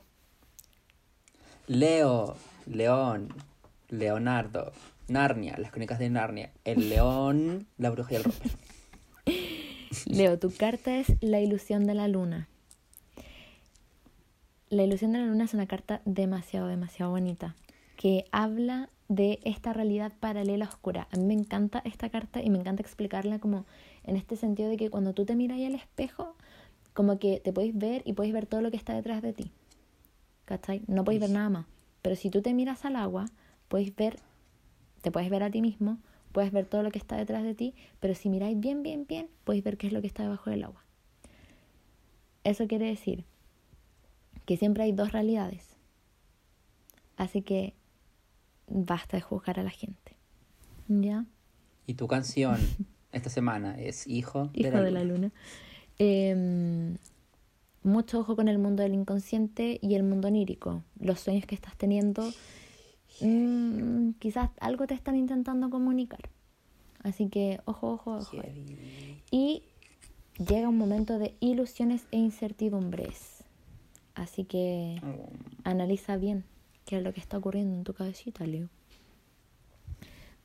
Leo, León, Leonardo, Narnia, las crónicas de Narnia, el león, la bruja y el romper. Leo, tu carta es la ilusión de la luna. La ilusión de la luna es una carta demasiado, demasiado bonita, que habla de esta realidad paralela oscura. A mí me encanta esta carta y me encanta explicarla como en este sentido de que cuando tú te miras ahí al espejo, como que te podéis ver y podéis ver todo lo que está detrás de ti. ¿Cachai? No podéis ver nada más. Pero si tú te miras al agua, podéis ver, te puedes ver a ti mismo, puedes ver todo lo que está detrás de ti, pero si miráis bien, bien, bien, podéis ver qué es lo que está debajo del agua. Eso quiere decir que siempre hay dos realidades. Así que basta de juzgar a la gente. ¿Ya? Y tu canción esta semana es Hijo, Hijo de la luna. Em, mucho ojo con el mundo del inconsciente y el mundo onírico. Los sueños que estás teniendo, mm, quizás algo te están intentando comunicar. Así que ojo, ojo, ojo. Y llega un momento de ilusiones e incertidumbres. Así que Oh, analiza bien qué es lo que está ocurriendo en tu cabecita, Leo.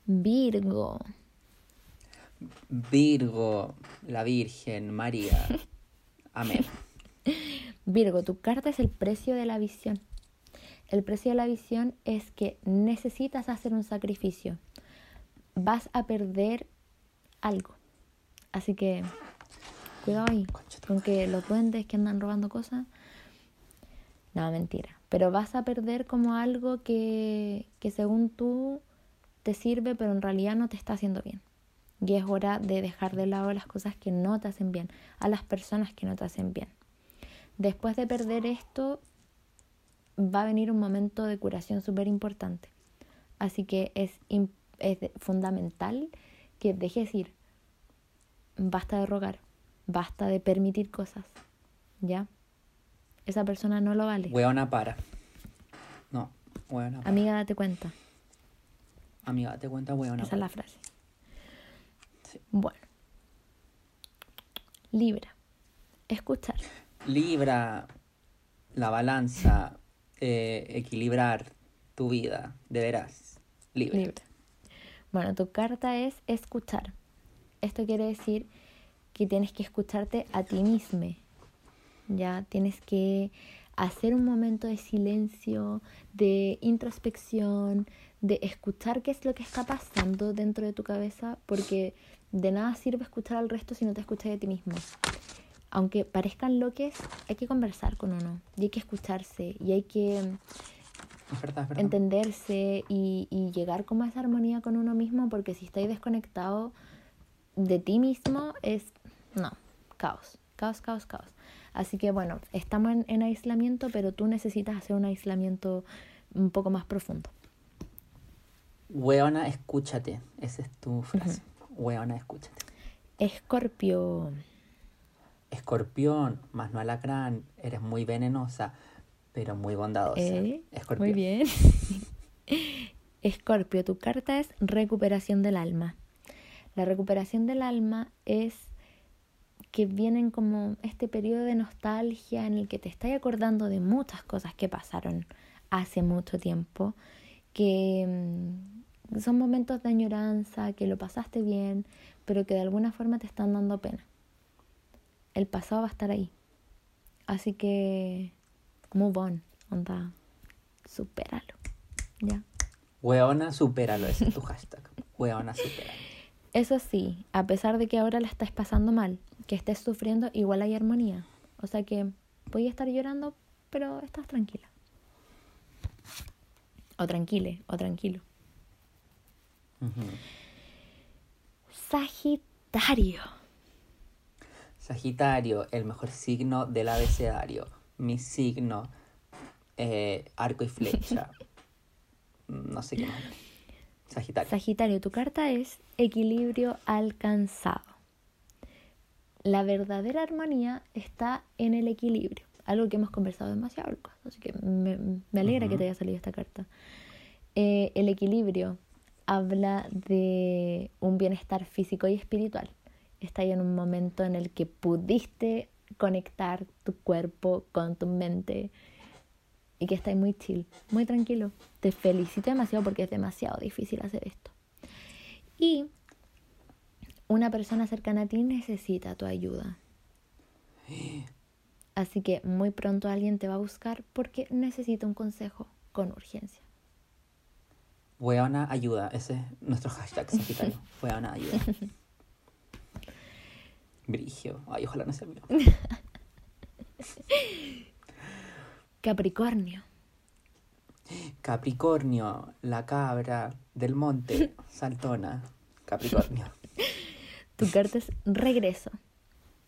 Virgo. Virgo, la Virgen, María. Amén. Virgo, tu carta es el precio de la visión. El precio de la visión es que necesitas hacer un sacrificio. Vas a perder algo. Así que cuidado ahí. Con que los duendes que andan robando cosas. No, mentira. Pero vas a perder como algo que, que según tú te sirve, pero en realidad no te está haciendo bien. Y es hora de dejar de lado las cosas que no te hacen bien, a las personas que no te hacen bien. Después de perder esto, va a venir un momento de curación súper importante. Así que es, es fundamental que dejes ir. Basta de rogar, basta de permitir cosas. ¿Ya? Esa persona no lo vale. Hueona para. No, hueona para. Amiga, date cuenta. Amiga, te cuenta hueona Esa es la frase. Sí. Bueno. Libra. Escuchar. Libra, la balanza, eh, equilibrar tu vida, de veras. Libre. Libra. Bueno, tu carta es escuchar. Esto quiere decir que tienes que escucharte a ti mismo. Ya tienes que hacer un momento de silencio, de introspección, de escuchar qué es lo que está pasando dentro de tu cabeza, porque de nada sirve escuchar al resto si no te escuchas de ti mismo. Aunque parezcan loques, hay que conversar con uno y hay que escucharse y hay que Es verdad, es verdad. entenderse y, y llegar como a esa armonía con uno mismo, porque si estáis desconectado de ti mismo es, no, caos, caos, caos, caos. Así que bueno, estamos en, en aislamiento, pero tú necesitas hacer un aislamiento un poco más profundo. Weona, escúchate. Esa es tu frase. Weona, escúchate. Escorpio, Escorpión, más no alacrán, eres muy venenosa, pero muy bondadosa. Eh, Escorpión. muy bien. Escorpio, tu carta es recuperación del alma. La recuperación del alma es que vienen como este periodo de nostalgia en el que te estás acordando de muchas cosas que pasaron hace mucho tiempo, que mm, son momentos de añoranza, que lo pasaste bien, pero que de alguna forma te están dando pena. El pasado va a estar ahí. Así que move on, onda, supéralo. Ya. Weona, supéralo. Ese es tu hashtag. Weona, supéralo. Eso sí, a pesar de que ahora la estás pasando mal, que estés sufriendo, igual hay armonía. O sea que podía estar llorando, pero estás tranquila. O tranquile, o tranquilo. Sagitario. Sagitario, el mejor signo del abecedario. Mi signo, eh, arco y flecha. No sé qué más. Sagitario. Sagitario, tu carta es equilibrio alcanzado. La verdadera armonía está en el equilibrio, algo que hemos conversado demasiado, Lucas, así que me, me alegra que te haya salido esta carta. Eh, el equilibrio habla de un bienestar físico y espiritual. Está ahí en un momento en el que pudiste conectar tu cuerpo con tu mente y que estás muy chill, muy tranquilo. Te felicito demasiado porque es demasiado difícil hacer esto. Y una persona cercana a ti necesita tu ayuda. Así que muy pronto alguien te va a buscar porque necesita un consejo con urgencia. Weona, ayuda. Ese es nuestro hashtag Sagitario. Weona, ayuda. Brigio. Ay, ojalá no sea mío. Capricornio. Capricornio, la cabra del monte, saltona. Capricornio. Tu carta es regreso.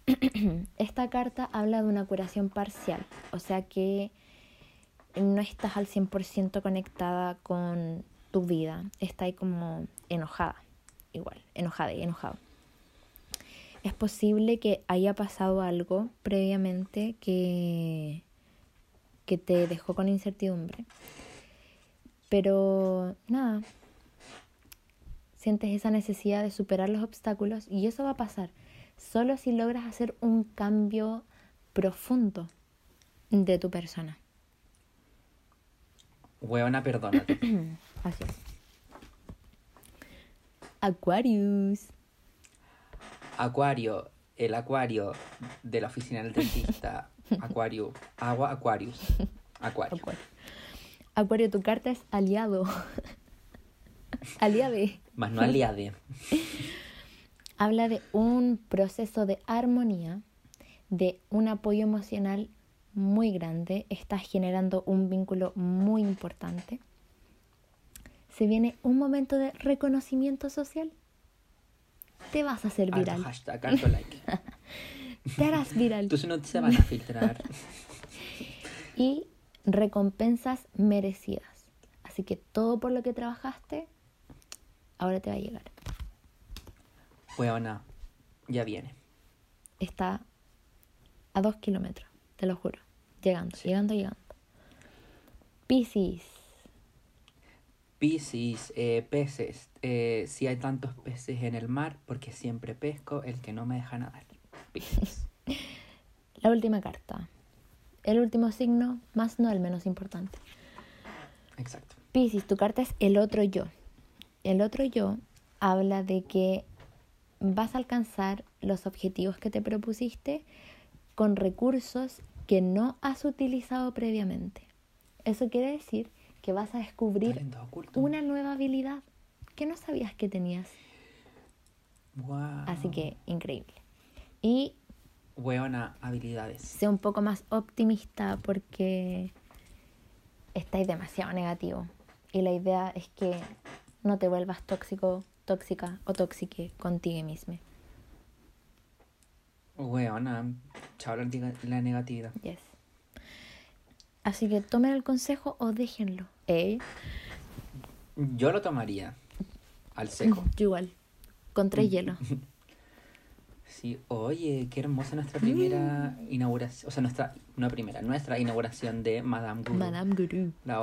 Esta carta habla de una curación parcial, o sea que no estás al 100% conectada con tu vida, está ahí como enojada, igual, enojada y enojado. Es posible que haya pasado algo previamente que, que te dejó con incertidumbre, pero nada, sientes esa necesidad de superar los obstáculos y eso va a pasar solo si logras hacer un cambio profundo de tu persona. Weona, perdónate. Así es. Aquarius. Acuario, el acuario de la oficina del dentista. Acuario, agua, Aquarius. Acuario. Acuario. Acuario, tu carta es aliado. Aliade. Más no aliade. Habla de un proceso de armonía, de un apoyo emocional muy grande. Estás generando un vínculo muy importante. Se viene un momento de reconocimiento social. Te vas a hacer viral. hashtag, like. Te harás viral. Tus noticias van a filtrar. y recompensas merecidas. Así que todo por lo que trabajaste, ahora te va a llegar. Weona, ya viene. Está a dos kilómetros, te lo juro. Llegando, llegando, llegando. Piscis. Piscis, eh, peces. Eh, si hay tantos peces en el mar, porque siempre pesco el que no me deja nadar. Piscis. La última carta. El último signo, más no el menos importante. Exacto. Piscis, tu carta es el otro yo. El otro yo habla de que vas a alcanzar los objetivos que te propusiste con recursos que no has utilizado previamente. Eso quiere decir que vas a descubrir una nueva habilidad que no sabías que tenías. Wow. Así que increíble. Y Weona, habilidades. sé un poco más optimista porque estáis demasiado negativo. Y la idea es que no te vuelvas tóxico, tóxica o tóxique contigo mismo. Weona, chao la, nega- la negatividad. Yes. Así que tomen el consejo o déjenlo. ¿Eh? Yo lo tomaría al seco. Yo igual. Con tres hielos. Sí, oye, qué hermosa nuestra primera inauguración, o sea, nuestra, no primera, nuestra inauguración de Madame Guru. Madame Guru. La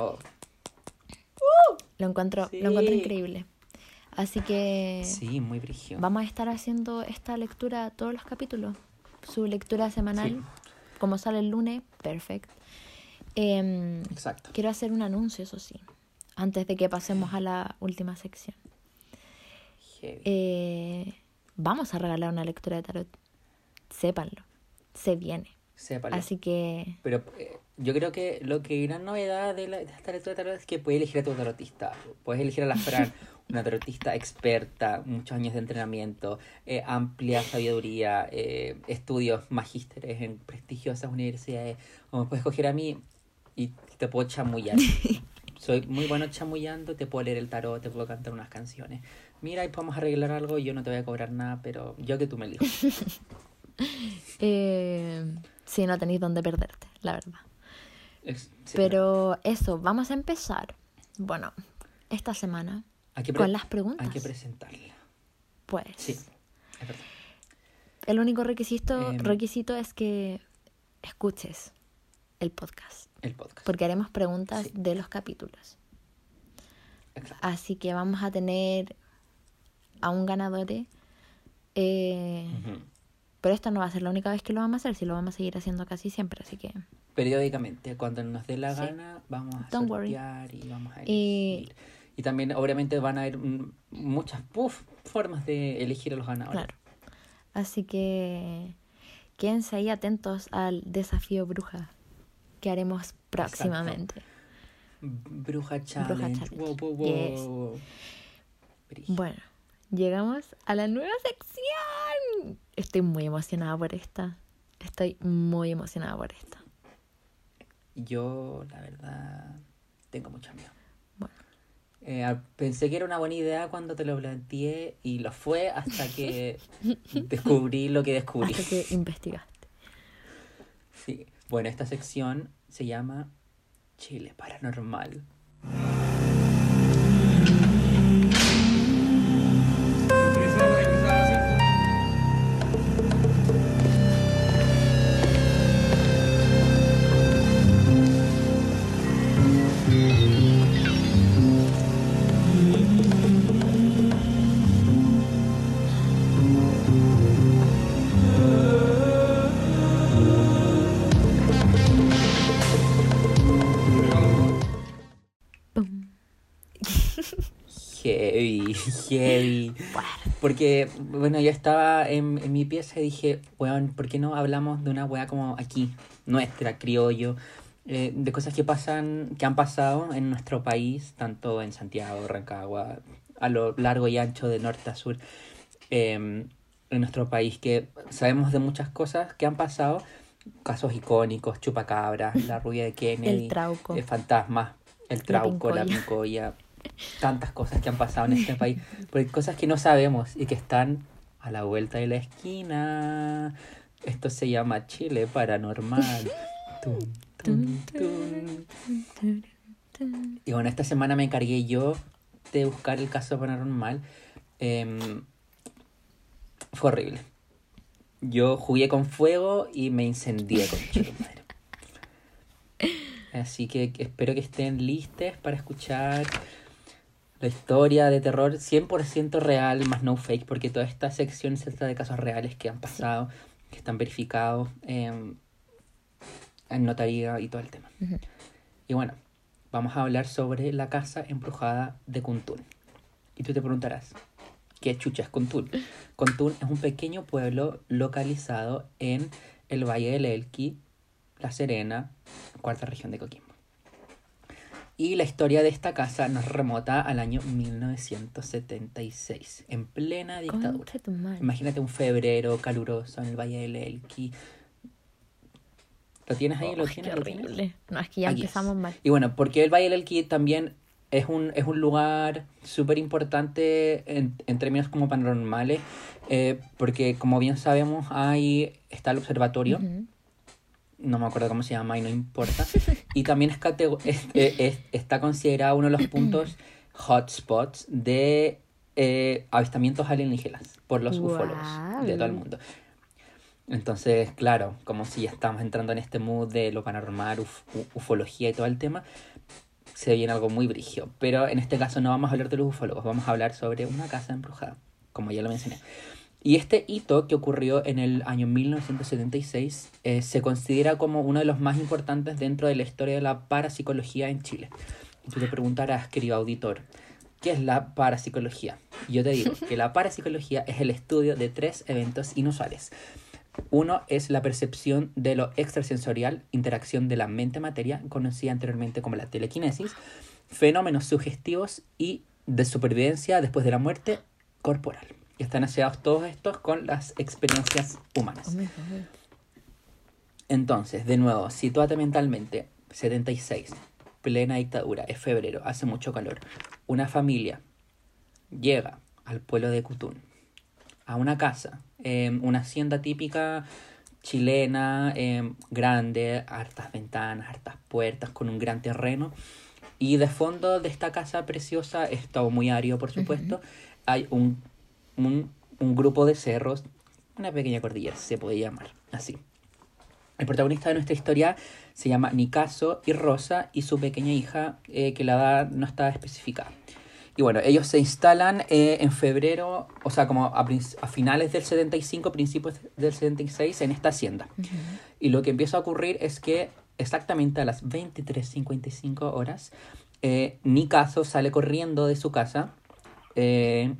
Lo encuentro, lo encuentro increíble. Así que Sí, muy brigio. vamos a estar haciendo esta lectura todos los capítulos. Su lectura semanal, Sí. como sale el lunes, perfecto. Em, Exacto. quiero hacer un anuncio, eso sí, antes de que pasemos a la última sección. Eh, vamos a regalar una lectura de tarot. Sépanlo. Se viene. Sépalo. Así que Pero eh, yo creo que lo que gran novedad de, la, de esta lectura de tarot es que puedes elegir a tu tarotista. Puedes elegir a la Fran, una tarotista experta, muchos años de entrenamiento, eh, amplia sabiduría, eh, estudios magísteres en prestigiosas universidades. O me puedes coger a mí y te puedo chamullar. Soy muy bueno chamullando, te puedo leer el tarot, te puedo cantar unas canciones. Mira, y podemos arreglar algo, yo no te voy a cobrar nada, pero yo que tú me eliges. eh, sí, no tenéis dónde perderte, la verdad. Sí, Pero eso, vamos a empezar. Bueno, esta semana con las preguntas. Hay que presentarla. Pues Sí, es verdad. el único requisito, Em. requisito es que escuches el podcast. El podcast. Porque haremos preguntas Sí. de los capítulos. Exacto. Así que vamos a tener a un ganador. eh. Pero esta no va a ser la única vez que lo vamos a hacer, si lo vamos a seguir haciendo casi siempre, así que... Periódicamente, cuando nos dé la Sí. gana, vamos a Don't worry. sortear y vamos a elegir. Y también, obviamente, van a haber muchas puf, formas de elegir a los ganadores. Claro. Así que quédense ahí atentos al desafío bruja que haremos próximamente. Bruja Challenge. Challenge. Wow, wow, wow. Yes. Brígido. Bueno, llegamos a la nueva sección. Estoy muy emocionada por esta. Estoy muy emocionada por esta. Yo, la verdad, tengo mucho miedo. Bueno, Eh, pensé que era una buena idea cuando te lo planteé y lo fue hasta que descubrí lo que descubrí. hasta que investigaste. Sí. Bueno, esta sección se llama Chile Paranormal. Heavy. Porque, bueno, yo estaba en, en mi pieza y dije, weón, ¿por qué no hablamos de una weá como aquí, nuestra, criollo? eh, de cosas que pasan, que han pasado en nuestro país, tanto en Santiago, Rancagua, a lo largo y ancho de norte a sur, eh, en nuestro país, que sabemos de muchas cosas que han pasado, casos icónicos, chupacabras, la rubia de Kennedy, El trauco. eh, fantasmas, el trauco, la pincoya. Tantas cosas que han pasado en este país, porque cosas que no sabemos y que están a la vuelta de la esquina. Esto se llama Chile Paranormal. Tum, tum, tum. Y bueno, esta semana me encargué yo de buscar el caso paranormal. Em, fue horrible. Yo jugué con fuego y me incendié con madre. Así que espero que estén listos para escuchar la historia de terror 100% real, más no fake, porque toda esta sección se trata de casos reales que han pasado, que están verificados em, en notaría y todo el tema. Ujú. Y bueno, vamos a hablar sobre la casa embrujada de Kuntún. Y tú te preguntarás, ¿qué chucha es Kuntún? Kuntún es un pequeño pueblo localizado en el Valle del Elqui, La Serena, cuarta región de Coquimbo. Y la historia de esta casa nos remota al año 1976, en plena dictadura. Imagínate un febrero caluroso en el Valle del Elqui. ¿Lo tienes ahí? ¿Lo Ay, tienes? qué ¿Lo tienes? horrible. No, es que ya Aquí es. empezamos mal. Y bueno, porque el Valle del Elqui también es un, es un lugar súper importante en, en términos como paranormales, eh, porque como bien sabemos, ahí está el observatorio, Ujú. No me acuerdo cómo se llama y no importa, y también es es- es- está considerado uno de los puntos hotspots de eh, avistamientos alienígenas por los ufólogos de todo el mundo. Entonces, claro, como si ya estamos entrando en este mood de lo paranormal, uf- ufología y todo el tema, se viene algo muy brigio. Pero en este caso no vamos a hablar de los ufólogos, vamos a hablar sobre una casa embrujada, como ya lo mencioné. Y este hito que ocurrió en el año 1976 eh, se considera como uno de los más importantes dentro de la historia de la parapsicología en Chile. Y tú te preguntarás, querido auditor, ¿qué es la parapsicología? Yo te digo que la parapsicología es el estudio de tres eventos inusuales. Uno es la percepción de lo extrasensorial, interacción de la mente-materia, conocida anteriormente como la telequinesis, fenómenos sugestivos y de supervivencia después de la muerte corporal. Y están asociados todos estos con las experiencias humanas. Entonces, de nuevo, sitúate mentalmente. 76, plena dictadura, es febrero, hace mucho calor. Una familia llega al pueblo de Cutún, a una casa, eh, una hacienda típica chilena, eh, grande, hartas ventanas, hartas puertas, con un gran terreno. Y de fondo de esta casa preciosa, es todo muy árido por supuesto, hay un, un, un grupo de cerros, una pequeña cordillera, se puede llamar así. El protagonista de nuestra historia se llama Nicaso y Rosa y su pequeña hija, eh, que la edad no está especificada. Y bueno, ellos se instalan eh, en febrero, o sea, como a, a finales del 75, principios del 76, en esta hacienda. Y lo que empieza a ocurrir es que exactamente a las 23.55 horas, eh, Nicaso sale corriendo de su casa, eh,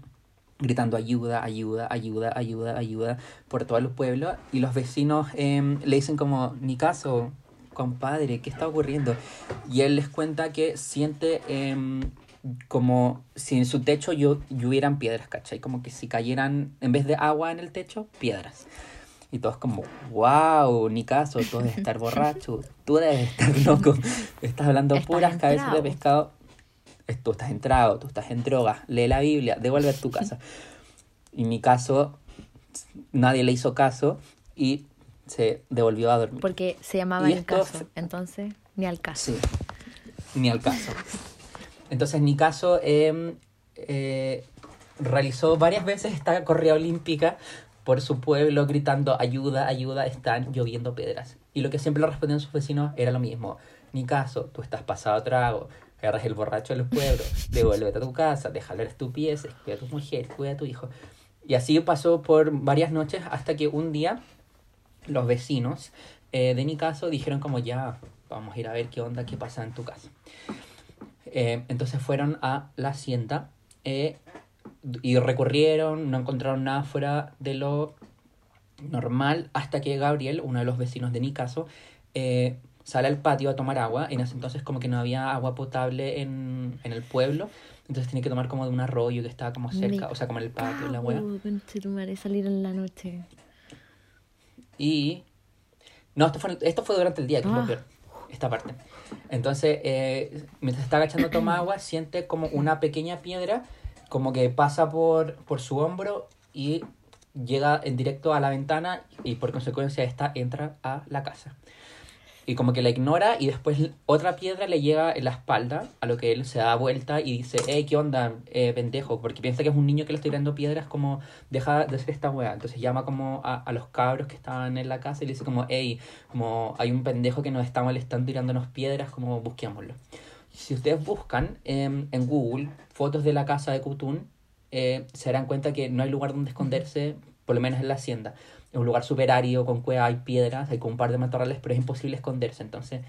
gritando ayuda, ayuda, ayuda, ayuda, ayuda por todo el pueblo. Y los vecinos em, le dicen como, Nicaso, compadre, ¿qué está ocurriendo? Y él les cuenta que siente em, como si en su techo llovieran piedras, ¿cachai? Como que si cayeran, en vez de agua en el techo, piedras. Y todos como, wow, Nicaso, tú debes estar borracho, tú debes estar loco, estás hablando Estás puras cabezas de pescado. Tú estás entrado, tú estás en drogas, lee la Biblia, devuelve a tu casa. Y en mi caso, nadie le hizo caso y se devolvió a dormir. Porque se llamaba Y el esto caso. Entonces, ni al caso. Sí, ni al caso. Entonces, mi caso em, eh, realizó varias veces esta corrida olímpica por su pueblo gritando ayuda, ayuda, están lloviendo piedras. Y lo que siempre le respondían sus vecinos era lo mismo. Ni caso, tú estás pasado a trago, agarras el borracho del pueblo, devuélvete a tu casa, déjalo en estupideces, cuida a tu mujer, cuida a tu hijo. Y así pasó por varias noches hasta que un día los vecinos eh, de mi dijeron como ya, vamos a ir a ver qué onda, qué pasa en tu casa. Eh, entonces fueron a la hacienda eh, y recorrieron, no encontraron nada fuera de lo normal hasta que Gabriel, uno de los vecinos de mi sale al patio a tomar agua. En ese entonces como que no había agua potable en, en el pueblo, entonces tiene que tomar como de un arroyo que estaba como cerca, Me o sea, como en el patio, la wea. Conchetumare, salir en la noche. Y. No, esto fue, esto fue durante el día, que es lo Ah. peor. Esta parte. Entonces, eh, mientras está agachando toma agua, siente como una pequeña piedra, como que pasa por, por su hombro y llega en directo a la ventana y por consecuencia esta entra a la casa. Y como que la ignora y después otra piedra le llega en la espalda, a lo que él se da vuelta y dice, hey, ¿qué onda, eh, pendejo? Porque piensa que es un niño que le está tirando piedras, como, deja de hacer esta weá. Entonces llama como a, a los cabros que estaban en la casa y le dice como, hey, como hay un pendejo que nos está molestando tirándonos piedras, como busquémoslo. Si ustedes buscan em, en Google fotos de la casa de Kutun, eh, se darán cuenta que no hay lugar donde esconderse, por lo menos en la hacienda. Es un lugar árido, con cuevas, hay piedras, hay con un par de matorrales, pero es imposible esconderse. Entonces,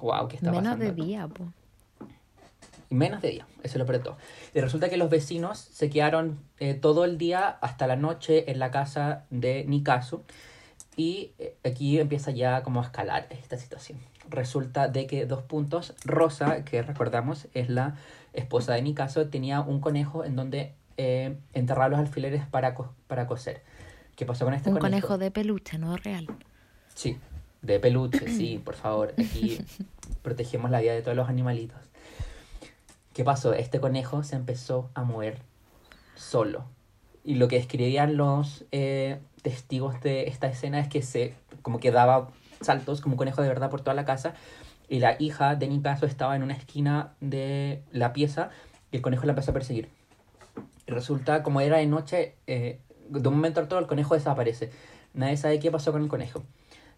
wow, ¿qué está Menos pasando? de acá? día, po. Menos de día, eso lo apretó. Y resulta que los vecinos se quedaron eh, todo el día hasta la noche en la casa de Nicaso. Y eh, aquí empieza ya como a escalar esta situación. Resulta de que dos puntos, Rosa, que recordamos es la esposa de Nicaso, tenía un conejo en donde eh, enterraba los alfileres para, co- para coser. ¿Qué pasó con este Un conejo? conejo de peluche, no real. Sí, De peluche, sí, por favor. Aquí protegemos la vida de todos los animalitos. ¿Qué pasó? Este conejo se empezó a mover solo. Y lo que escribían los eh, testigos de esta escena es que se como que daba saltos como un conejo de verdad por toda la casa. Y la hija de Nicaso estaba en una esquina de la pieza y el conejo la empezó a perseguir. Y resulta, como era de noche, eh, de un momento a otro el conejo desaparece. Nadie sabe qué pasó con el conejo.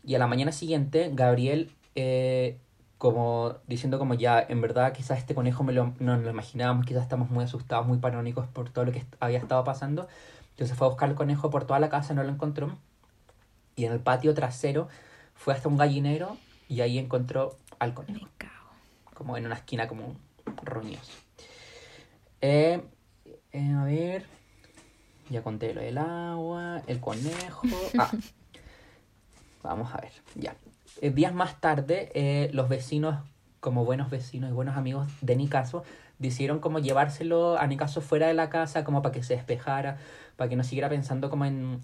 Y a la mañana siguiente, Gabriel, eh, como diciendo como ya, en verdad quizás este conejo me lo, no nos lo imaginábamos, quizás estamos muy asustados, muy paranoicos por todo lo que había estado pasando. Entonces fue a buscar el conejo por toda la casa, no lo encontró. Y en el patio trasero fue hasta un gallinero y ahí encontró al conejo Me cago. como en una esquina como roñoso. Eh, eh, a ver, ya conté lo del agua, el conejo. Ah, vamos a ver, ya. Eh, días más tarde, eh, los vecinos, como buenos vecinos y buenos amigos de Nicaso, decidieron como llevárselo a Nicaso fuera de la casa, como para que se despejara, para que no siguiera pensando como en,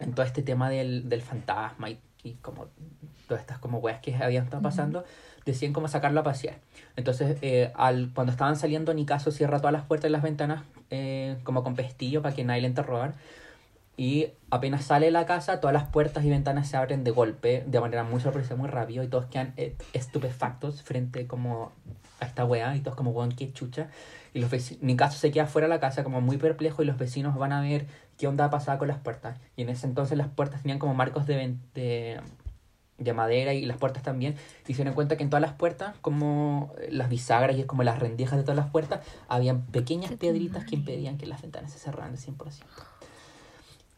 en todo este tema del, del fantasma y, y como todas estas como weas que habían estado pasando, decían como sacarlo a pasear. Entonces, eh, al, cuando estaban saliendo, Nicaso cierra todas las puertas y las ventanas eh, como con pestillo para que nadie le entre a robar. Y apenas sale de la casa, todas las puertas y ventanas se abren de golpe, de manera muy sorpresiva, muy rápido, y todos quedan eh, estupefactos frente como a esta wea, y todos como, weón, qué chucha. Y los vecinos, Nicaso se queda fuera de la casa como muy perplejo, y los vecinos van a ver qué onda pasaba con las puertas. Y en ese entonces las puertas tenían como marcos de, de, de madera y las puertas también. Y se dieron cuenta que en todas las puertas, como las bisagras y como las rendijas de todas las puertas, habían pequeñas piedritas que impedían que las ventanas se cerraran al 100%.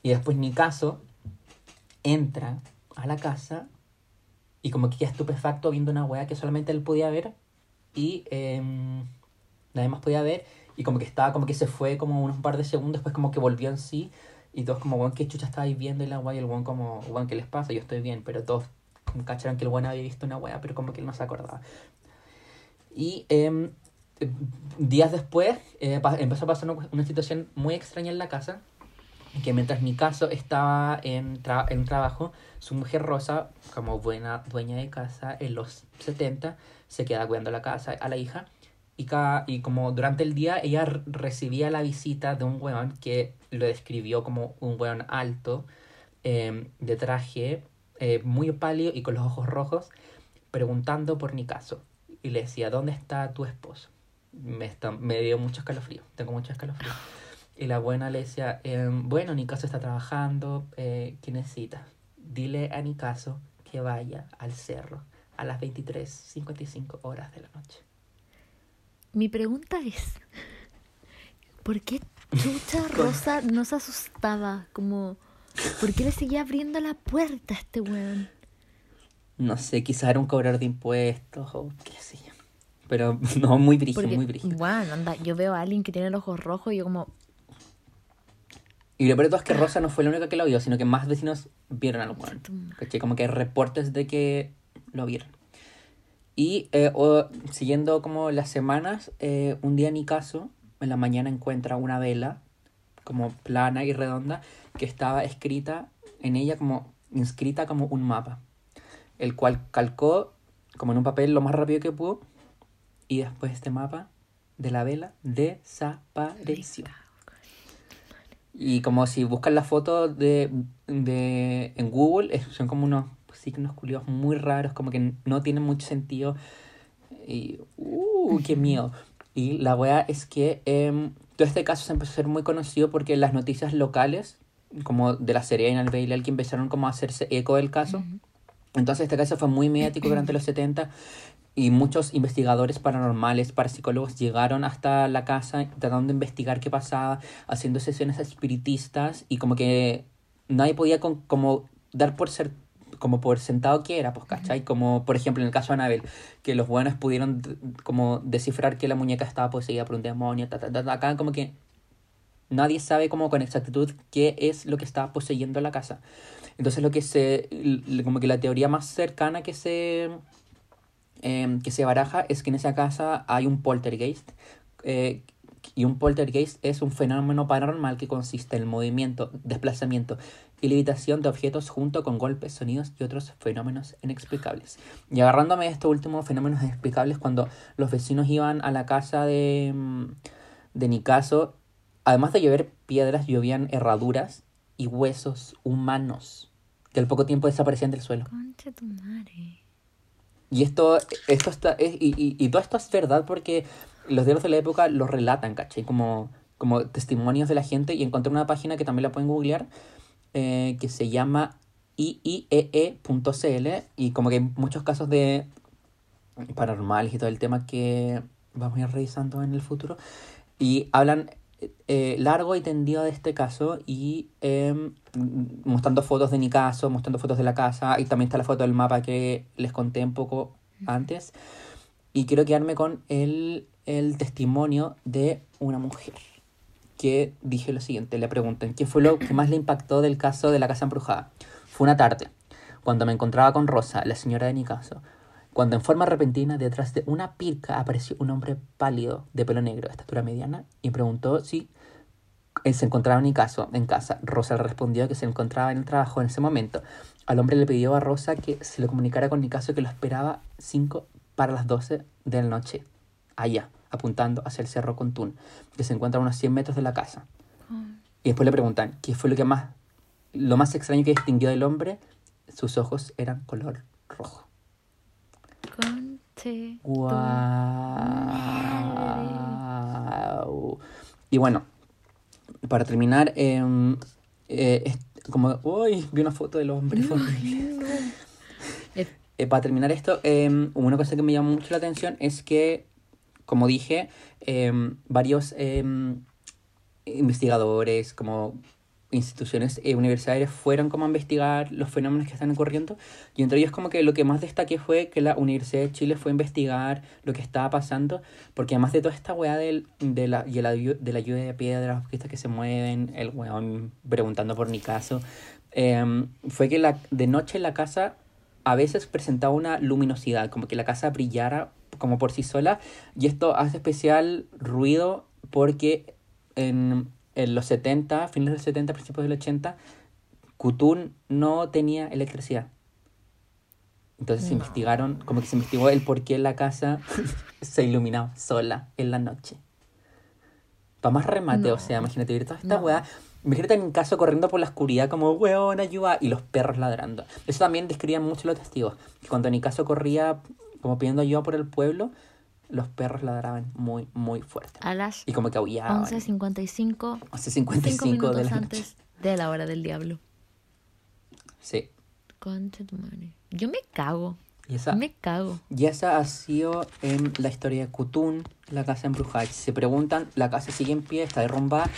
Y después Nicaso entra a la casa y como que queda estupefacto viendo una weá que solamente él podía ver y nadie más podía ver y como que estaba como que se fue como unos par de segundos después como que volvió en sí y todos como weón qué chucha estabais viendo y la weá y el weón como weón qué les pasa yo estoy bien pero todos como cacharon que el weón había visto una weá pero como que él no se acordaba. Y em, eh, días después eh, empezó a pasar una situación muy extraña en la casa que mientras Nicaso estaba en, tra- en trabajo, su mujer Rosa, como buena dueña de casa en los 70, se queda cuidando la casa a la hija. Y, cada, y como durante el día ella recibía la visita de un weón que lo describió como un weón alto, eh, de traje, eh, muy pálido y con los ojos rojos, preguntando por Nicaso. Y le decía, ¿dónde está tu esposo? Me, está, me dio mucho escalofrío, tengo mucho escalofrío. Y la buena le decía, em, bueno, Nicaso está trabajando, eh, ¿qué necesitas? Dile a Nicaso que vaya al cerro a las 23.55 horas de la noche. Mi pregunta es, ¿por qué Chucha Rosa no se asustaba? Como, ¿por qué le seguía abriendo la puerta a este weón? No sé, quizás era un cobrador de impuestos o qué sé yo. Pero no, muy brígido, muy brígido. bueno, anda, yo veo a alguien que tiene los ojos rojos y yo como, Y lo peor de todo es que Rosa no fue la única que lo vio, sino que más vecinos vieron al weón. ¿Cachai? Como que hay reportes de que lo vieron. Y eh, o- siguiendo como las semanas, eh, un día Nicaso en la mañana encuentra una vela como plana y redonda que estaba escrita en ella como inscrita como un mapa, el cual calcó como en un papel lo más rápido que pudo y después este mapa de la vela desapareció. Y como si buscan la foto de, de en Google, es- son como unos signos culiados muy raros, como que no tienen mucho sentido. Y, uh, qué miedo. Y la wea es que em, todo este caso se empezó a ser muy conocido porque las noticias locales, como de la Serena, el Bailey, que empezaron como a hacerse eco del caso. Entonces este caso fue muy mediático durante los 70 y muchos investigadores paranormales, parapsicólogos llegaron hasta la casa tratando de investigar qué pasaba, haciendo sesiones espiritistas y como que nadie podía con- como dar por ser como por sentado que era, pues, ¿cachai? Como, por ejemplo, en el caso de Anabel, que los buenos pudieron como descifrar que la muñeca estaba poseída por un demonio, ta, ta, ta, acá como que nadie sabe como con exactitud qué es lo que está poseyendo la casa. Entonces lo que se, como que la teoría más cercana que se, em, que se baraja es que en esa casa hay un poltergeist, eh, y un poltergeist es un fenómeno paranormal que consiste en el movimiento, desplazamiento y levitación de objetos junto con golpes, sonidos y otros fenómenos inexplicables. Y agarrándome de estos últimos fenómenos inexplicables, cuando los vecinos iban a la casa de, mm, de Nicaso, además de llover piedras, llovían herraduras y huesos humanos que al poco tiempo desaparecían del suelo. Concha tu madre. Y esto, esto está, es- y, y, todo esto es verdad porque los diarios de la época lo relatan, ¿cachai? Como, como testimonios de la gente. Y encontré una página que también la pueden googlear, eh, que se llama iiee.cl. Y como que hay muchos casos de paranormales y todo el tema que vamos a ir revisando en el futuro. Y hablan eh, largo y tendido de este caso y em, mostrando fotos de mi caso, mostrando fotos de la casa y también está la foto del mapa que les conté un poco antes. Y quiero quedarme con el, el testimonio de una mujer que dije lo siguiente, le preguntan, ¿qué fue lo que más le impactó del caso de la casa embrujada? Fue una tarde, cuando me encontraba con Rosa, la señora de mi caso, cuando en forma repentina detrás de una pirca apareció un hombre pálido de pelo negro, de estatura mediana, y preguntó si eh, se encontraba en mi caso, en casa. Rosa le respondió que se encontraba en el trabajo en ese momento. Al hombre le pidió a Rosa que se le comunicara con mi caso que lo esperaba 5 para las 12 de la noche, allá, apuntando hacia el cerro Contún, que se encuentra a unos 100 metros de la casa. Y después le preguntan, ¿qué fue lo que más, lo más extraño que distinguió del hombre? Sus ojos eran color rojo. Wow. Y bueno, para terminar, em, eh, es como, uy, vi una foto del hombre. horrible. Eh, Eh, para terminar esto, em, una cosa que me llamó mucho la atención es que, como dije, em, varios investigadores, como instituciones eh, universitarias, fueron como a investigar los fenómenos que están ocurriendo. Y entre ellos como que lo que más destaqué fue que la Universidad de Chile fue a investigar lo que estaba pasando, porque además de toda esta weá del, de, la, y llu- de la lluvia de piedras, que se mueven, el weón preguntando por mi caso, em, fue que la, de noche la casa a veces presentaba una luminosidad, como que la casa brillara como por sí sola, y esto hace especial ruido porque en, en los 70, fines de los 70, principios del 80, Cutún no tenía electricidad. Entonces se investigaron, como que se investigó el por qué la casa se iluminaba sola en la noche. Para más remate, o No. sea, imagínate ver toda esta No. weá. Imagínate en un caso corriendo por la oscuridad como, weón, ayuda, y los perros ladrando. Eso también describían mucho los testigos. Que cuando en mi caso corría como pidiendo ayuda por el pueblo, los perros ladraban muy, muy fuerte. A las Y como que aullaban. 11.55, Hace 5 55 minutos de la antes noche. de la hora del diablo. Sí. Concha tu madre. Yo me cago. Y esa, Me cago. y esa ha sido em, la historia de Cutún, la casa embrujada. Si se preguntan, la casa sigue en pie, está derrumbada.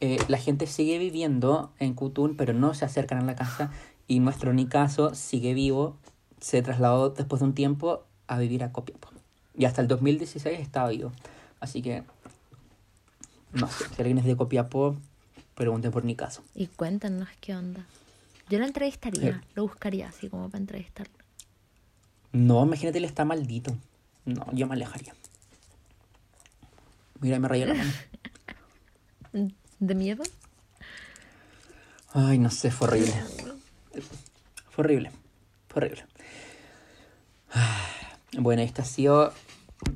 Eh, la gente sigue viviendo en Cutún, pero no se acercan a la casa. Y nuestro Nicaso sigue vivo. Se trasladó después de un tiempo a vivir a Copiapó. Y hasta el 2016 estaba vivo. Así que, no sé, si alguien es de Copiapó, pregunten por Nicaso. Y cuéntanos qué onda. Yo lo entrevistaría, Eh. lo buscaría así como para entrevistarlo. No, imagínate, él está maldito. No, yo me alejaría. Mira, me rayó la mano. ¿De miedo? Ay, no sé, fue horrible. Fue horrible. Fue horrible. Bueno, esta ha sido Es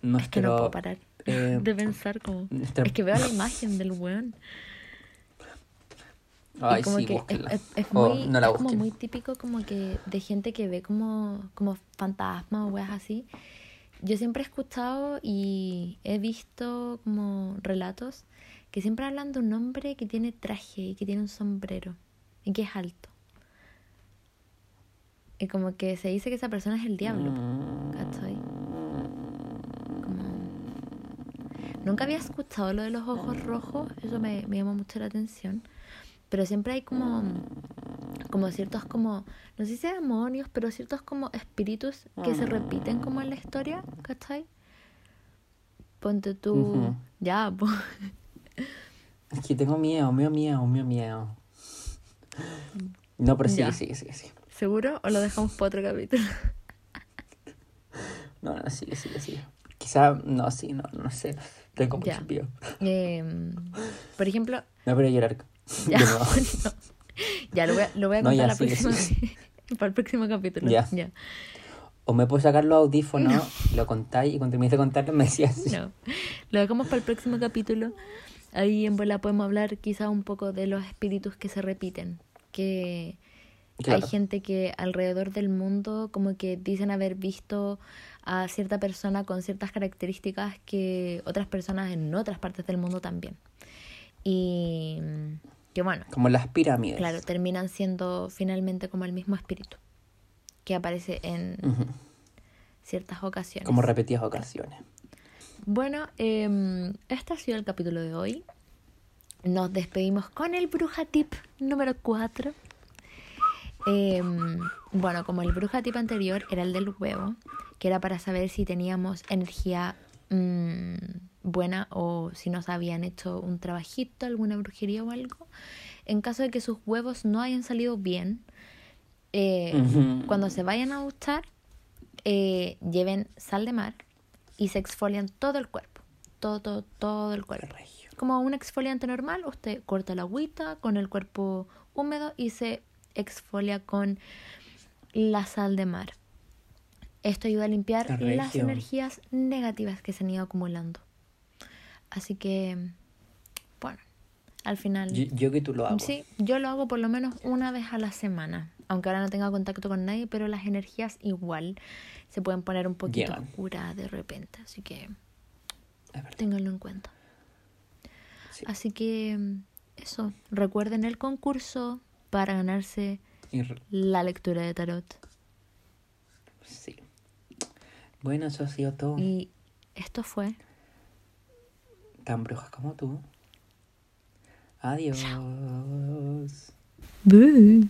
que nuestro... no puedo parar eh, de pensar como... nuestra- Es que veo la imagen del weón. Ay, como sí, que es, búsquenla. es- es O muy, no la es como busquen. muy típico como que de gente que ve como, como fantasmas o weas así. Yo siempre he escuchado y he visto como relatos que siempre hablan de un hombre que tiene traje y que tiene un sombrero y que es alto. Y como que se dice que esa persona es el diablo. ¿Cachai? Como- Nunca había escuchado lo de los ojos rojos, eso me, me llamó mucho la atención. Pero siempre hay como, como ciertos como, no sé si demonios, pero ciertos como espíritus que se repiten como en la historia, ¿cachai? Ponte tú, ya, po. Es que tengo miedo, miedo, miedo, miedo, miedo. No, pero sí, sí, sí, sí. ¿Seguro? ¿O lo dejamos para otro capítulo? No, no, sí, sí, sí. Quizá, no, sí, no, no sé. Tengo mucho miedo. Em, por ejemplo, No, pero llorar. ya, no. Ya, lo voy a, lo voy a No, contar ya, la sigue, próxima, para el próximo capítulo. Ya. ya. O me puedo sacar los audífonos, lo contáis y cuando terminéis de contarlo me decías así. No. Lo dejamos para el próximo capítulo. Ahí en bola podemos hablar quizá un poco de los espíritus que se repiten. Que Claro. hay gente que alrededor del mundo como que dicen haber visto a cierta persona con ciertas características que otras personas en otras partes del mundo también. Y que bueno, Como las pirámides. claro, terminan siendo finalmente como el mismo espíritu que aparece en ciertas ocasiones. Como repetidas ocasiones. Bueno, em, este ha sido el capítulo de hoy. Nos despedimos con el bruja tip número 4. Bueno, como el bruja tip anterior era el del huevo, que era para saber si teníamos energía mm, buena o si nos habían hecho un trabajito, alguna brujería o algo. En caso de que sus huevos no hayan salido bien, eh, Ujú. cuando se vayan a duchar, eh, lleven sal de mar y se exfolian todo el cuerpo. Todo, todo, todo el cuerpo. Como un exfoliante normal, usted corta la agüita con el cuerpo húmedo y se exfolia con la sal de mar. Esto ayuda a limpiar las energías negativas que se han ido acumulando. Así que, bueno, al final... Yo, yo que tú lo hago. Sí, yo lo hago por lo menos una vez a la semana. Aunque ahora no tenga contacto con nadie, pero las energías igual se pueden poner un poquito Llegan. oscuras de repente. Así que ténganlo en cuenta. Sí. Así que eso, recuerden el concurso para ganarse la lectura de tarot. sí. Bueno, eso ha sido todo. Y esto fue Tan brujas como tú. Adiós. Boo.